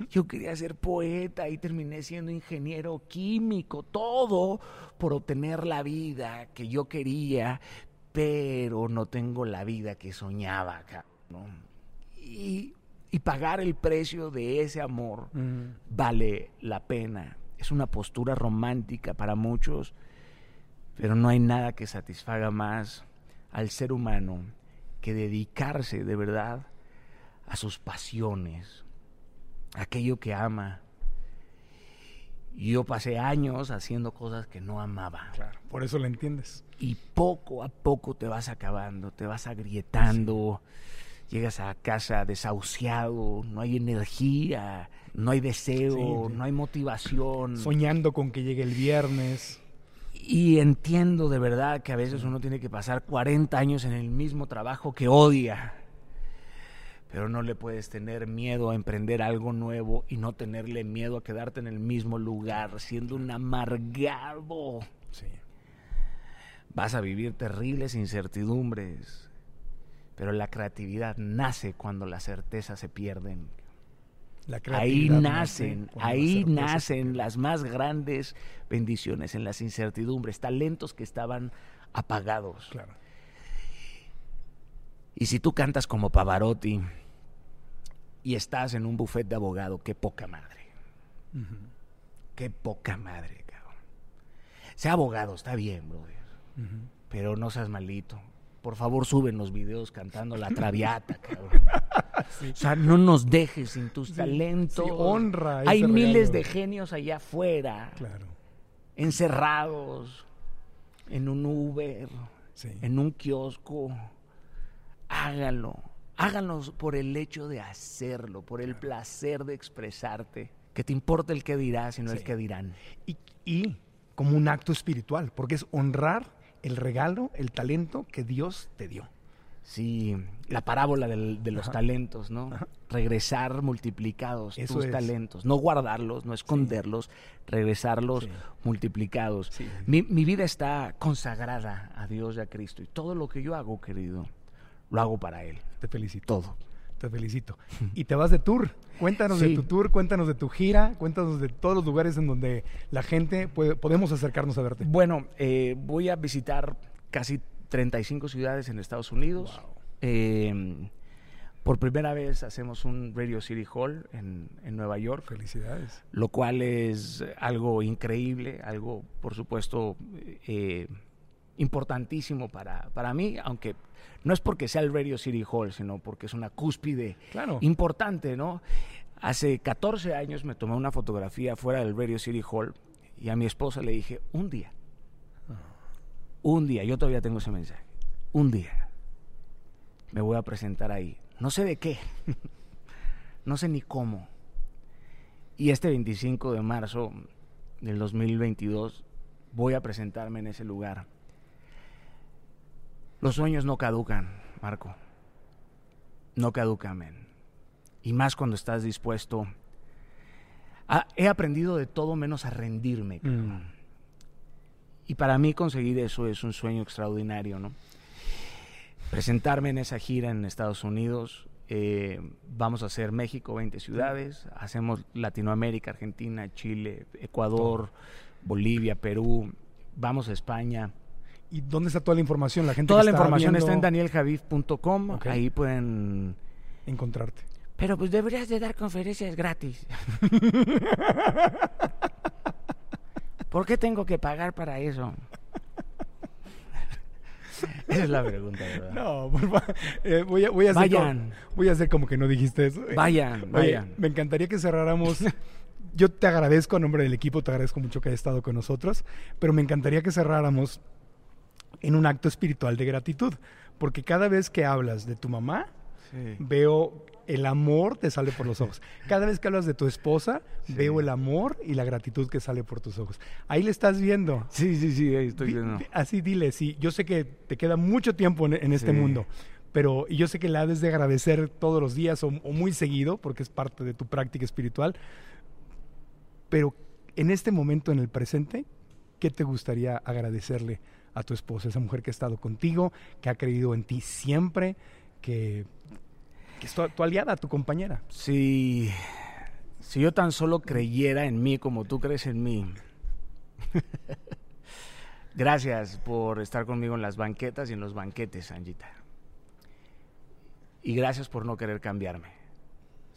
Yo quería ser poeta y terminé siendo ingeniero químico, todo por obtener la vida que yo quería, pero no tengo la vida que soñaba. Y, y pagar el precio de ese amor Mm. vale la pena. Es una postura romántica para muchos, pero no hay nada que satisfaga más al ser humano que dedicarse de verdad a sus pasiones, a aquello que ama. Yo pasé años haciendo cosas que no amaba. Claro, por eso lo entiendes. Y poco a poco te vas acabando, te vas agrietando, llegas a casa desahuciado, no hay energía, no hay deseo, Sí, sí. no hay motivación. Soñando con que llegue el viernes. Y entiendo de verdad que a veces uno tiene que pasar 40 años en el mismo trabajo que odia. Pero no le puedes tener miedo a emprender algo nuevo y no tenerle miedo a quedarte en el mismo lugar siendo un amargado. Sí. Vas a vivir terribles incertidumbres. Pero la creatividad nace cuando las certezas se pierden. Ahí nacen, ahí nacen las más grandes bendiciones, en las incertidumbres, talentos que estaban apagados. Claro. Y si tú cantas como Pavarotti y estás en un buffet de abogado, qué poca madre. Qué poca madre, cabrón. Sea abogado, está bien, brother. Pero no seas malito. Por favor, suben los videos cantando la traviata, cabrón. [LAUGHS] O sea, no nos dejes sin tus talentos. sí, honra Hay miles regalo. de genios allá afuera, Claro. encerrados en un Uber, en un kiosco. Háganlo. Háganlo por el hecho de hacerlo, por el placer de expresarte. Que te importa el que dirás, sino el que dirán. Y, y como un acto espiritual, porque es honrar el regalo, el talento que Dios te dio. Sí, la parábola del- de los Ajá. talentos, ¿no? Regresar multiplicados Eso tus es. talentos. No guardarlos, no esconderlos, regresarlos Sí. multiplicados. Sí. Mi, mi vida está consagrada a Dios y a Cristo. Y todo lo que yo hago, querido, lo hago para Él. Te felicito. Todo. Te felicito. [LAUGHS] Y te vas de tour. Cuéntanos de tu tour, cuéntanos de tu gira, cuéntanos de todos los lugares en donde la gente puede, podemos acercarnos a verte. Bueno, eh, voy a visitar casi 35 ciudades en Estados Unidos. Eh, por primera vez hacemos un Radio City Hall en, en Nueva York. Felicidades. lo cual es algo increíble, algo, por supuesto, eh, importantísimo para, para mí, aunque no es porque sea el Radio City Hall, sino porque es una cúspide Claro. importante, ¿no? Hace 14 años me tomé una fotografía fuera del Radio City Hall y a mi esposa le dije, un día, un día, yo todavía tengo ese mensaje, un día me voy a presentar ahí. No sé de qué, [LAUGHS] no sé ni cómo. Y este 25 de marzo del 2022 voy a presentarme en ese lugar. Los sueños no caducan, Marco. No caducan, men. Y más cuando estás dispuesto. a- he aprendido de todo menos a rendirme. Mm. Y para mí conseguir eso es un sueño extraordinario, ¿no? Presentarme en esa gira en Estados Unidos. eh, vamos a hacer México, 20 ciudades. Hacemos Latinoamérica, Argentina, Chile, Ecuador, Bolivia, Perú. Vamos a España. ¿Y dónde está toda la información? La gente Toda que la está información está en danieljaviv.com. Ok. Ahí pueden... Encontrarte. Pero pues deberías de dar conferencias gratis. [LAUGHS] ¿Por qué tengo que pagar para eso? Esa [LAUGHS] es la pregunta, ¿verdad? No, por fa- eh, voy, a, voy, a hacer Vayan. Como, voy a hacer como que no dijiste eso. Eh, Vayan, Oye, vayan. me encantaría que cerráramos. [LAUGHS] Yo te agradezco a nombre del equipo, te agradezco mucho que hayas estado con nosotros, pero me encantaría que cerráramos en un acto espiritual de gratitud, porque cada vez que hablas de tu mamá, veo el amor te sale por los ojos. [LAUGHS] Cada vez que hablas de tu esposa, veo el amor y la gratitud que sale por tus ojos. Ahí le estás viendo. Sí, sí, sí, ahí estoy viendo. Así dile, sí. Yo sé que te queda mucho tiempo en, en este Sí. mundo, pero y yo sé que la debes de agradecer todos los días o, o muy seguido, porque es parte de tu práctica espiritual. Pero en este momento, en el presente, ¿qué te gustaría agradecerle a tu esposa, esa mujer que ha estado contigo, que ha creído en ti siempre, que, que es tu, tu aliada, tu compañera? Si, si yo tan solo creyera en mí como tú crees en mí. [LAUGHS] Gracias por estar conmigo en las banquetas y en los banquetes, Angita. Y gracias por no querer cambiarme,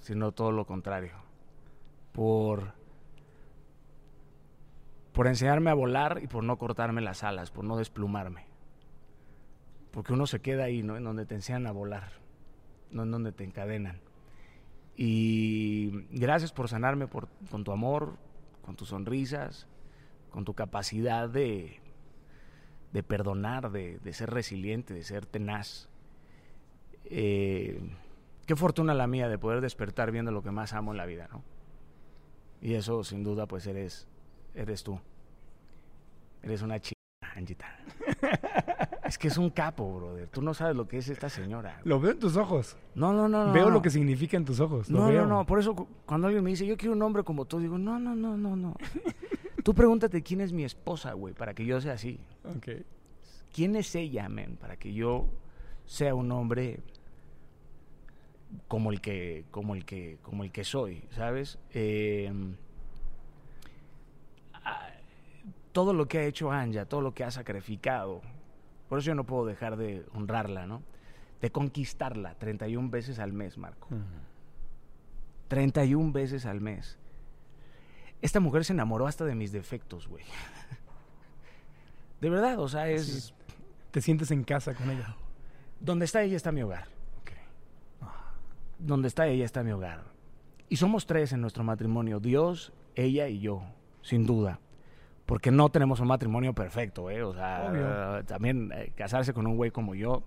sino todo lo contrario. Por, por enseñarme a volar y por no cortarme las alas, por no desplumarme. Porque uno se queda ahí, ¿no? En donde te enseñan a volar, no en donde te encadenan. Y gracias por sanarme por, con tu amor, con tus sonrisas, con tu capacidad de, de perdonar, de, de ser resiliente, de ser tenaz. Eh, qué fortuna la mía de poder despertar viendo lo que más amo en la vida, ¿no? Y eso, sin duda, pues eres, eres tú. Eres una chica, Angita. [LAUGHS] es que es un capo, brother. Tú no sabes lo que es esta señora. Lo veo en tus ojos. No, no, no. veo no. lo que significa en tus ojos. lo No, veo. no, no. Por eso cu- cuando alguien me dice, yo quiero un hombre como tú, digo, no, no, no, no, no. Tú pregúntate quién es mi esposa, güey, para que yo sea así. Ok. ¿Quién es ella, men? Para que yo sea un hombre como el que, como el que, como el que soy, ¿sabes? Eh, ah, todo lo que ha hecho Anja, todo lo que ha sacrificado, por eso yo no puedo dejar de honrarla, ¿no? De conquistarla 31 veces al mes, Marco. 31 veces al mes. Esta mujer se enamoró hasta de mis defectos, güey. [LAUGHS] De verdad, o sea, es... Te sientes en casa con ella. Donde está ella está mi hogar. Donde está ella está mi hogar. Y somos tres en nuestro matrimonio, Dios, ella y yo, sin duda. Porque no tenemos un matrimonio perfecto, ¿eh? O sea, Obvio. también eh, casarse con un güey como yo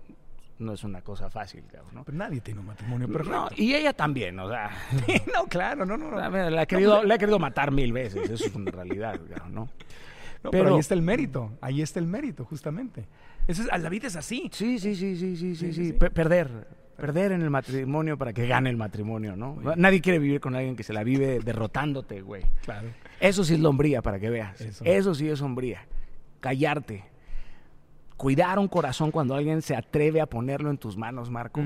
no es una cosa fácil, cabrón, ¿no? Pero nadie tiene un matrimonio perfecto. No, y ella también, o sea, [LAUGHS] no, claro, no, no. no. la, he querido, la he querido matar mil veces, eso es una realidad, cabrón, ¿no? No, pero, pero- ahí está el mérito, ahí está el mérito, justamente. Eso es, la vida es así. Sí, sí, sí, sí, sí, sí, Sí, sí. sí, sí. Pe- perder. Perder en el matrimonio para que gane el matrimonio, ¿no? Nadie quiere vivir con alguien que se la vive derrotándote, güey. Claro. Eso sí es lombría, para que veas. Eso. Eso, sí es sombría. Callarte. Cuidar un corazón cuando alguien se atreve a ponerlo en tus manos, Marco.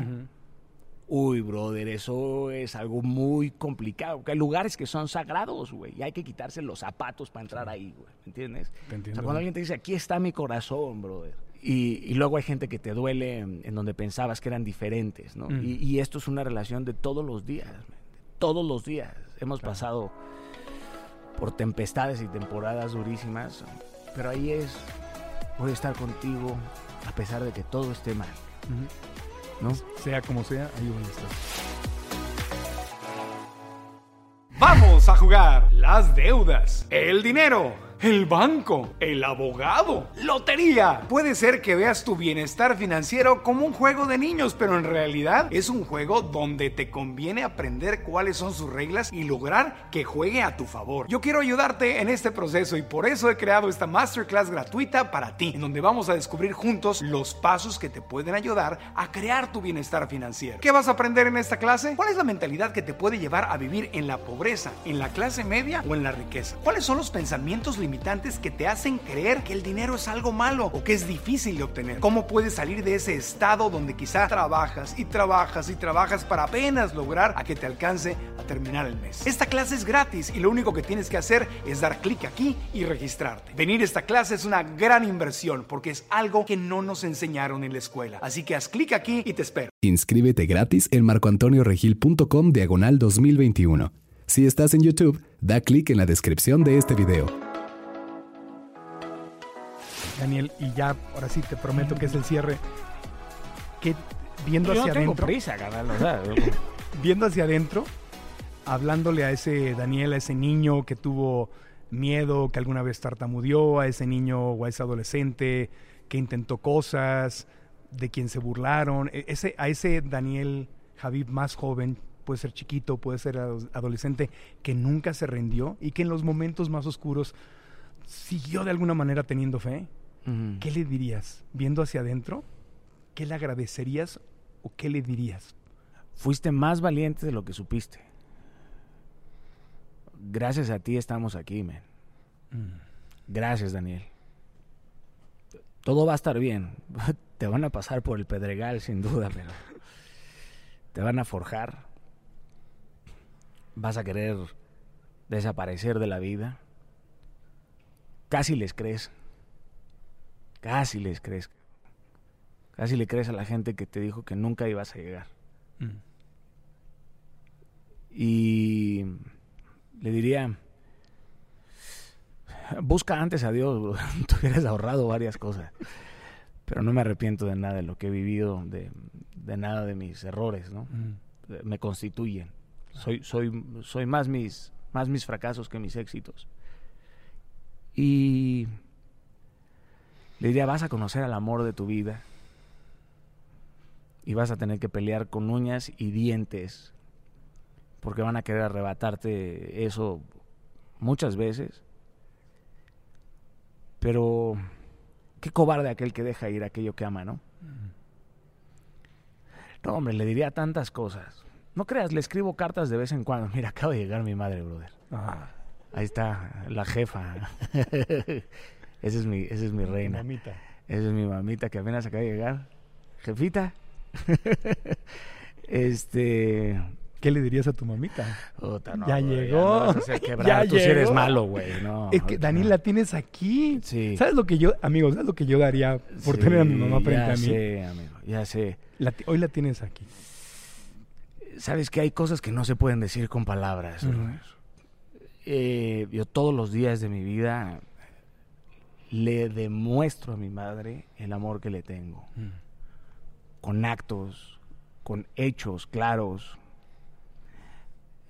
Uy, brother, eso es algo muy complicado. porque Hay lugares que son sagrados, güey. Y hay que quitarse los zapatos para entrar ahí, güey. ¿Me entiendes? Te entiendo, O sea, cuando alguien te dice, aquí está mi corazón, brother. Y, y luego hay gente que te duele en, donde pensabas que eran diferentes, ¿no? Mm. Y, y esto es una relación de todos los días, man, todos los días. Hemos pasado por tempestades y temporadas durísimas, pero ahí es, voy a estar contigo a pesar de que todo esté mal, ¿no? Sea como sea, ahí voy a estar. Vamos a jugar las deudas, el dinero, el banco, el abogado, lotería. Puede ser que veas tu bienestar financiero como un juego de niños, pero en realidad es un juego donde te conviene aprender cuáles son sus reglas y lograr que juegue a tu favor. Yo quiero ayudarte en este proceso y por eso he creado esta masterclass gratuita para ti, en donde vamos a descubrir juntos los pasos que te pueden ayudar a crear tu bienestar financiero. ¿Qué vas a aprender en esta clase? ¿Cuál es la mentalidad que te puede llevar a vivir en la pobreza, en la clase media o en la riqueza? ¿Cuáles son los pensamientos que te hacen creer que el dinero es algo malo o que es difícil de obtener? ¿Cómo puedes salir de ese estado donde quizá trabajas y trabajas y trabajas para apenas lograr a que te alcance a terminar el mes? Esta clase es gratis y lo único que tienes que hacer es dar clic aquí y registrarte. Venir a esta clase es una gran inversión porque es algo que no nos enseñaron en la escuela. Así que haz clic aquí y te espero. Inscríbete gratis en marcoantonioregil.com diagonal 2021. Si estás en YouTube, da clic en la descripción de este video. Daniel, y ya ahora sí te prometo que es el cierre. Que viendo Yo hacia no tengo adentro, prisa, carnal, o sea, [LAUGHS] viendo hacia adentro, hablándole a ese Daniel, a ese niño que tuvo miedo, que alguna vez tartamudeó, a ese niño o a ese adolescente que intentó cosas, de quien se burlaron, e- ese, a ese Daniel Javib más joven, puede ser chiquito, puede ser ado- adolescente, que nunca se rindió y que en los momentos más oscuros siguió de alguna manera teniendo fe. ¿Qué le dirías? Viendo hacia adentro, ¿qué le agradecerías o qué le dirías? Fuiste más valiente de lo que supiste. Gracias a ti estamos aquí, man. Gracias, Daniel. Todo va a estar bien. [LAUGHS] Te van a pasar por el pedregal, sin duda, pero te van a forjar. Vas a querer desaparecer de la vida. Casi les crees. Casi les crees. Casi le crees a la gente que te dijo que nunca ibas a llegar. Y le diría, busca antes a Dios, [LAUGHS] te hubieras ahorrado varias cosas. Pero no me arrepiento de nada de lo que he vivido, de, de nada de mis errores, ¿no? Me constituyen. Soy, soy, soy más, mis, más mis fracasos que mis éxitos. Y le diría, vas a conocer al amor de tu vida y vas a tener que pelear con uñas y dientes porque van a querer arrebatarte eso muchas veces. Pero qué cobarde aquel que deja ir aquello que ama, ¿no? No, hombre, le diría tantas cosas. No creas, le escribo cartas de vez en cuando. Mira, acaba de llegar mi madre, brother. Ah, Ahí está, la jefa. [LAUGHS] esa es mi, esa es mi reina. mamita. Esa es mi mamita que apenas acaba de llegar. Jefita. [LAUGHS] este. ¿Qué le dirías a tu mamita? puta, no, Ya bro, llegó. no. [LAUGHS] Ya Tú sí eres malo, güey. No, es que Dani no. la tienes aquí. Sí. ¿Sabes lo que yo, amigos, sabes lo que yo daría por tener a mi mamá frente ya a mí? sé, amigo, ya sé. La hoy la tienes aquí. Sabes que hay cosas que no se pueden decir con palabras. Eh, yo todos los días de mi vida le demuestro a mi madre el amor que le tengo. Con actos, con hechos claros.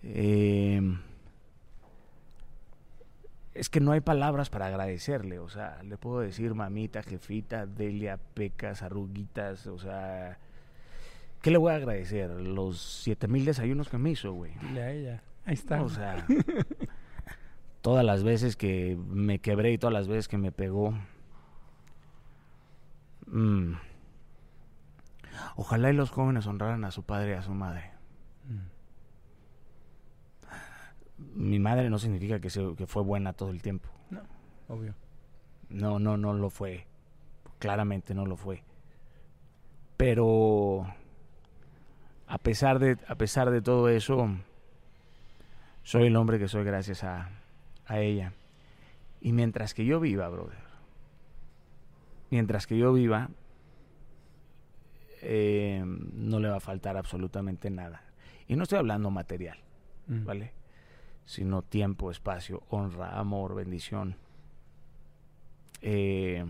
Eh, es que no hay palabras para agradecerle. O sea, le puedo decir mamita, jefita, Delia, pecas, arruguitas. O sea, ¿qué le voy a agradecer? Los siete mil desayunos que me hizo, güey. Dile a ella. Ahí está. O sea, [LAUGHS] todas las veces que me quebré y todas las veces que me pegó. Mm. Ojalá y los jóvenes honraran a su padre y a su madre. Mi madre no significa que, se- que fue buena todo el tiempo. Obvio. No, no, no lo fue. Claramente no lo fue. Pero a pesar de, a pesar de todo eso, soy el hombre que soy gracias a, a ella. Y mientras que yo viva, brother, mientras que yo viva, eh, no le va a faltar absolutamente nada. Y no estoy hablando material, Mm. ¿vale? Sino tiempo, espacio, honra, amor, bendición. Eh,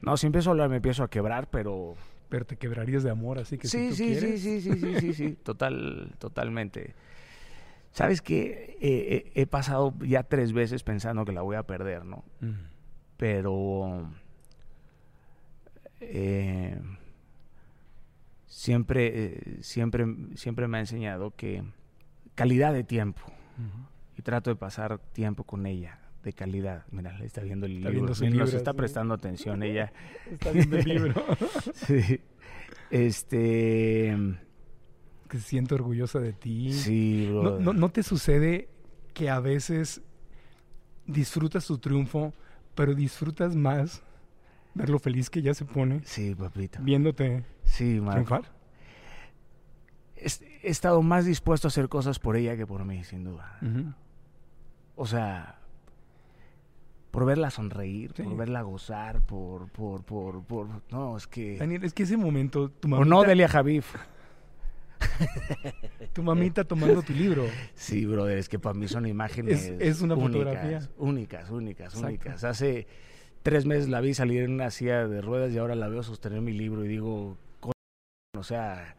no, si empiezo a hablar me empiezo a quebrar, pero Pero te quebrarías de amor, así que sí, si tú sí, sí, sí, sí, sí, sí, [LAUGHS] sí, total, totalmente. Sabes que eh, he pasado ya tres veces pensando que la voy a perder, ¿no? Mm. Pero eh, siempre, eh, siempre, siempre me ha enseñado que calidad de tiempo y trato de pasar tiempo con ella de calidad. Mira, le está viendo el Está libro, viendo mira, nos libro, está sí. prestando atención ella. [LAUGHS] Está viendo el libro. [LAUGHS] Sí. Este, que se siente orgullosa de ti. sí, ¿No, no, no te sucede que a veces disfrutas tu triunfo, pero disfrutas más ver lo feliz que ella se pone Sí, papito. viéndote Sí, Marco. triunfar? He estado más dispuesto a hacer cosas por ella que por mí, sin duda. O sea, por verla sonreír, Sí. por verla gozar, por, por, por, por... No, es que... Daniel, es que ese momento, tu O mamita, no, Delia Javif. [LAUGHS] tu mamita tomando tu libro. Sí, brother, es que para mí son imágenes Es- es una únicas, fotografía. Únicas, únicas, Exacto. únicas. Hace tres meses la vi salir en una silla de ruedas y ahora la veo sostener mi libro y digo, "Co- o sea...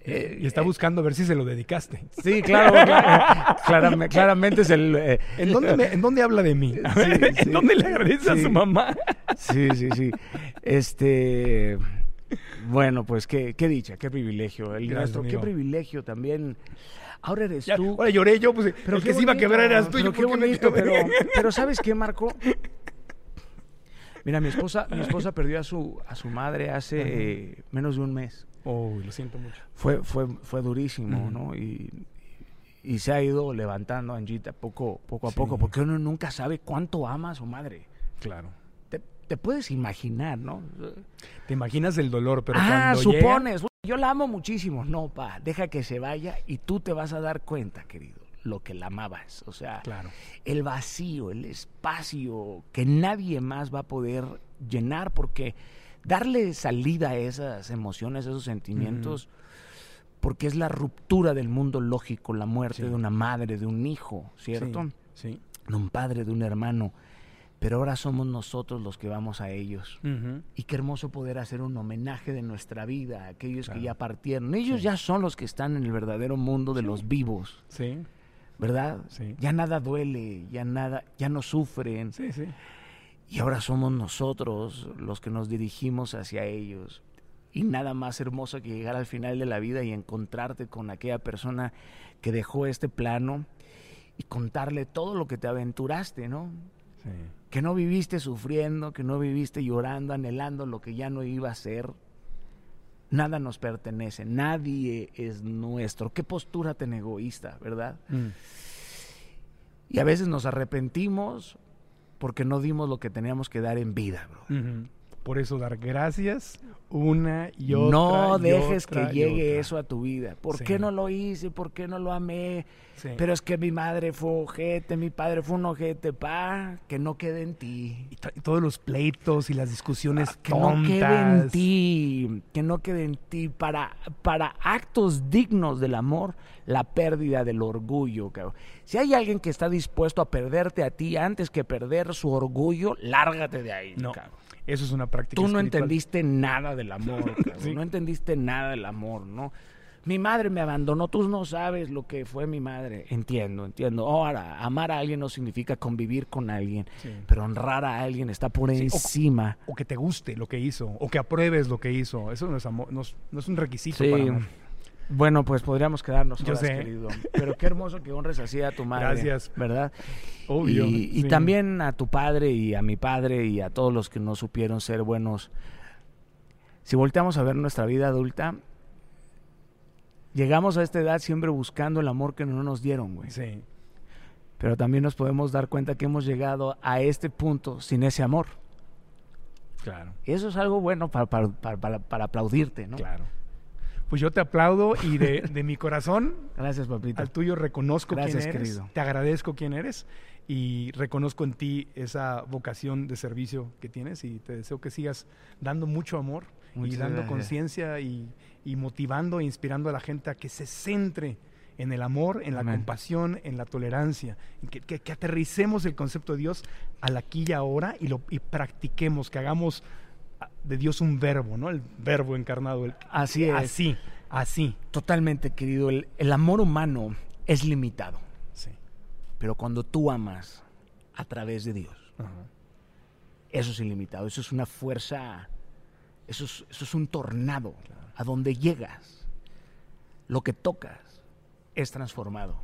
eh, y está eh, buscando a ver si se lo dedicaste. Sí, claro, [LAUGHS] claro. Clarame- claramente es el... eh, ¿En dónde, me- en dónde habla de mí? A ver, Sí, ¿En sí. dónde le agradece a su mamá? Sí, sí, sí. Este... Bueno, pues qué, qué dicha, qué privilegio. El Gracias, nuestro, qué privilegio también. Ahora eres Ya, tú. ahora lloré yo, pues Pero el que se iba a quebrar eras tú. pero yo, qué ¿por qué me bonito, pero, [LAUGHS] pero ¿sabes qué, Marco? Mira, mi esposa, mi esposa perdió a su, a su madre hace eh, menos de un mes. Oh, lo siento mucho. Fue, fue, fue durísimo. ¿no? Y, y se ha ido levantando Angita poco, poco a Sí. poco, porque uno nunca sabe cuánto ama a su madre. Claro. Te, puedes imaginar, ¿no? Te imaginas el dolor, pero ah, cuando llega- supones. Yo la amo muchísimo. No, pa, deja que se vaya y tú te vas a dar cuenta, querido, lo que la amabas. O sea, Claro. el vacío, el espacio que nadie más va a poder llenar porque darle salida a esas emociones, a esos sentimientos, porque es la ruptura del mundo lógico, la muerte Sí. de una madre, de un hijo, ¿cierto? Sí. De un padre, de un hermano. Pero ahora somos nosotros los que vamos a ellos. Y qué hermoso poder hacer un homenaje de nuestra vida a aquellos Claro. que ya partieron. Ellos Sí. ya son los que están en el verdadero mundo de los vivos. Sí. ¿verdad? Sí. Ya nada duele, ya nada, ya no sufren. Sí, sí. Y ahora somos nosotros los que nos dirigimos hacia ellos. Y nada más hermoso que llegar al final de la vida y encontrarte con aquella persona que dejó este plano y contarle todo lo que te aventuraste, ¿no? Sí. Que no viviste sufriendo, que no viviste llorando, anhelando lo que ya no iba a ser. Nada nos pertenece, nadie es nuestro. Qué postura tan egoísta, ¿verdad? Mm. Y a veces nos arrepentimos porque no dimos lo que teníamos que dar en vida, bro. Por eso dar gracias una y otra. no y dejes otra que y llegue eso a tu vida. ¿Por Sí. qué no lo hice? ¿Por qué no lo amé? Sí. Pero es que mi madre fue ojete, mi padre fue un ojete, pa, que no quede en ti. Y, y todos los pleitos y las discusiones Ah, Que no quede en tontas. ti, que no quede en ti. Para, para actos dignos del amor, la pérdida del orgullo. cabrón. Si hay alguien que está dispuesto a perderte a ti antes que perder su orgullo, lárgate de ahí. No, cabrón. Eso es una práctica Tú no espiritual. entendiste nada del amor. [LAUGHS] Sí. no entendiste nada del amor, ¿no? Mi madre me abandonó, tú no sabes lo que fue mi madre. Entiendo, entiendo. Ahora, amar a alguien no significa convivir con alguien, Sí. pero honrar a alguien está por Sí, encima. O que te guste lo que hizo, o que apruebes lo que hizo. Eso no es, amor, no es, no es un requisito para amor. Bueno, pues podríamos quedarnos Yo horas, sé. querido. Pero qué hermoso que honres así a tu madre. Gracias. ¿Verdad? Obvio. Y, y sí. también a tu padre y a mi padre y a todos los que no supieron ser buenos. Si volteamos a ver nuestra vida adulta, llegamos a esta edad siempre buscando el amor que no nos dieron, güey. Sí. Pero también nos podemos dar cuenta que hemos llegado a este punto sin ese amor. Claro. Y eso es algo bueno para, para- para- para aplaudirte, ¿no? Claro. Pues yo te aplaudo y de, de mi corazón [LAUGHS] Gracias, papito. al tuyo reconozco Gracias, quién eres. querido. Te agradezco quién eres y reconozco en ti esa vocación de servicio que tienes y te deseo que sigas dando mucho amor y dando conciencia y, y motivando e inspirando a la gente a que se centre en el amor, en la Amén. compasión, en la tolerancia, que, que- que aterricemos el concepto de Dios al aquí y ahora y lo y practiquemos, que hagamos de Dios un verbo, ¿no? El verbo encarnado. el- Así es. Así, así. Totalmente, querido. El, el amor humano es limitado. Sí. Pero cuando tú amas a través de Dios, Ajá. eso es ilimitado. Eso es una fuerza, eso es, eso es un tornado. A donde llegas, lo que tocas es transformado.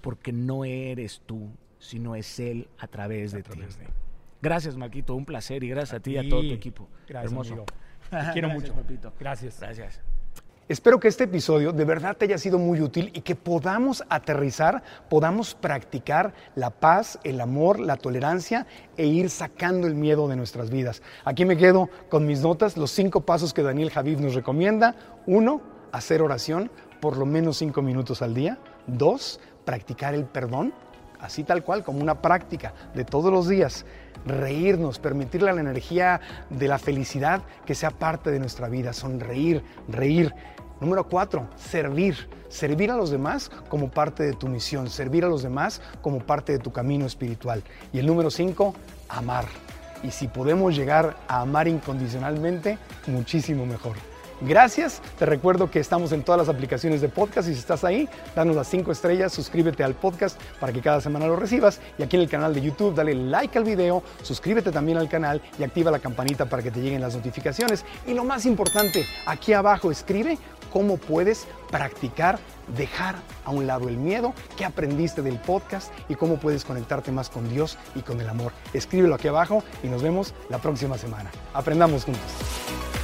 Porque no eres tú, sino es Él a través de través ti. de- Gracias, Marquito. Un placer y gracias a, ti y a todo tu equipo. Gracias, Hermoso. amigo. [LAUGHS] Te quiero Gracias, mucho. papito. Gracias. Gracias. Espero que este episodio de verdad te haya sido muy útil y que podamos aterrizar, podamos practicar la paz, el amor, la tolerancia e ir sacando el miedo de nuestras vidas. Aquí me quedo con mis notas, los cinco pasos que Daniel Javid nos recomienda. Uno, hacer oración por lo menos cinco minutos al día. Dos, practicar el perdón, así tal cual, como una práctica de todos los días. Reírnos, permitirle a la energía de la felicidad que sea parte de nuestra vida, sonreír, reír. Número cuatro, servir. Servir a los demás como parte de tu misión, servir a los demás como parte de tu camino espiritual. Y el número cinco, amar. Y si podemos llegar a amar incondicionalmente, muchísimo mejor. Gracias, te recuerdo que estamos en todas las aplicaciones de podcast y si estás ahí, danos las cinco estrellas, suscríbete al podcast para que cada semana lo recibas y aquí en el canal de YouTube dale like al video, suscríbete también al canal y activa la campanita para que te lleguen las notificaciones y lo más importante, aquí abajo escribe cómo puedes practicar dejar a un lado el miedo, qué aprendiste del podcast y cómo puedes conectarte más con Dios y con el amor. Escríbelo aquí abajo y nos vemos la próxima semana. Aprendamos juntos.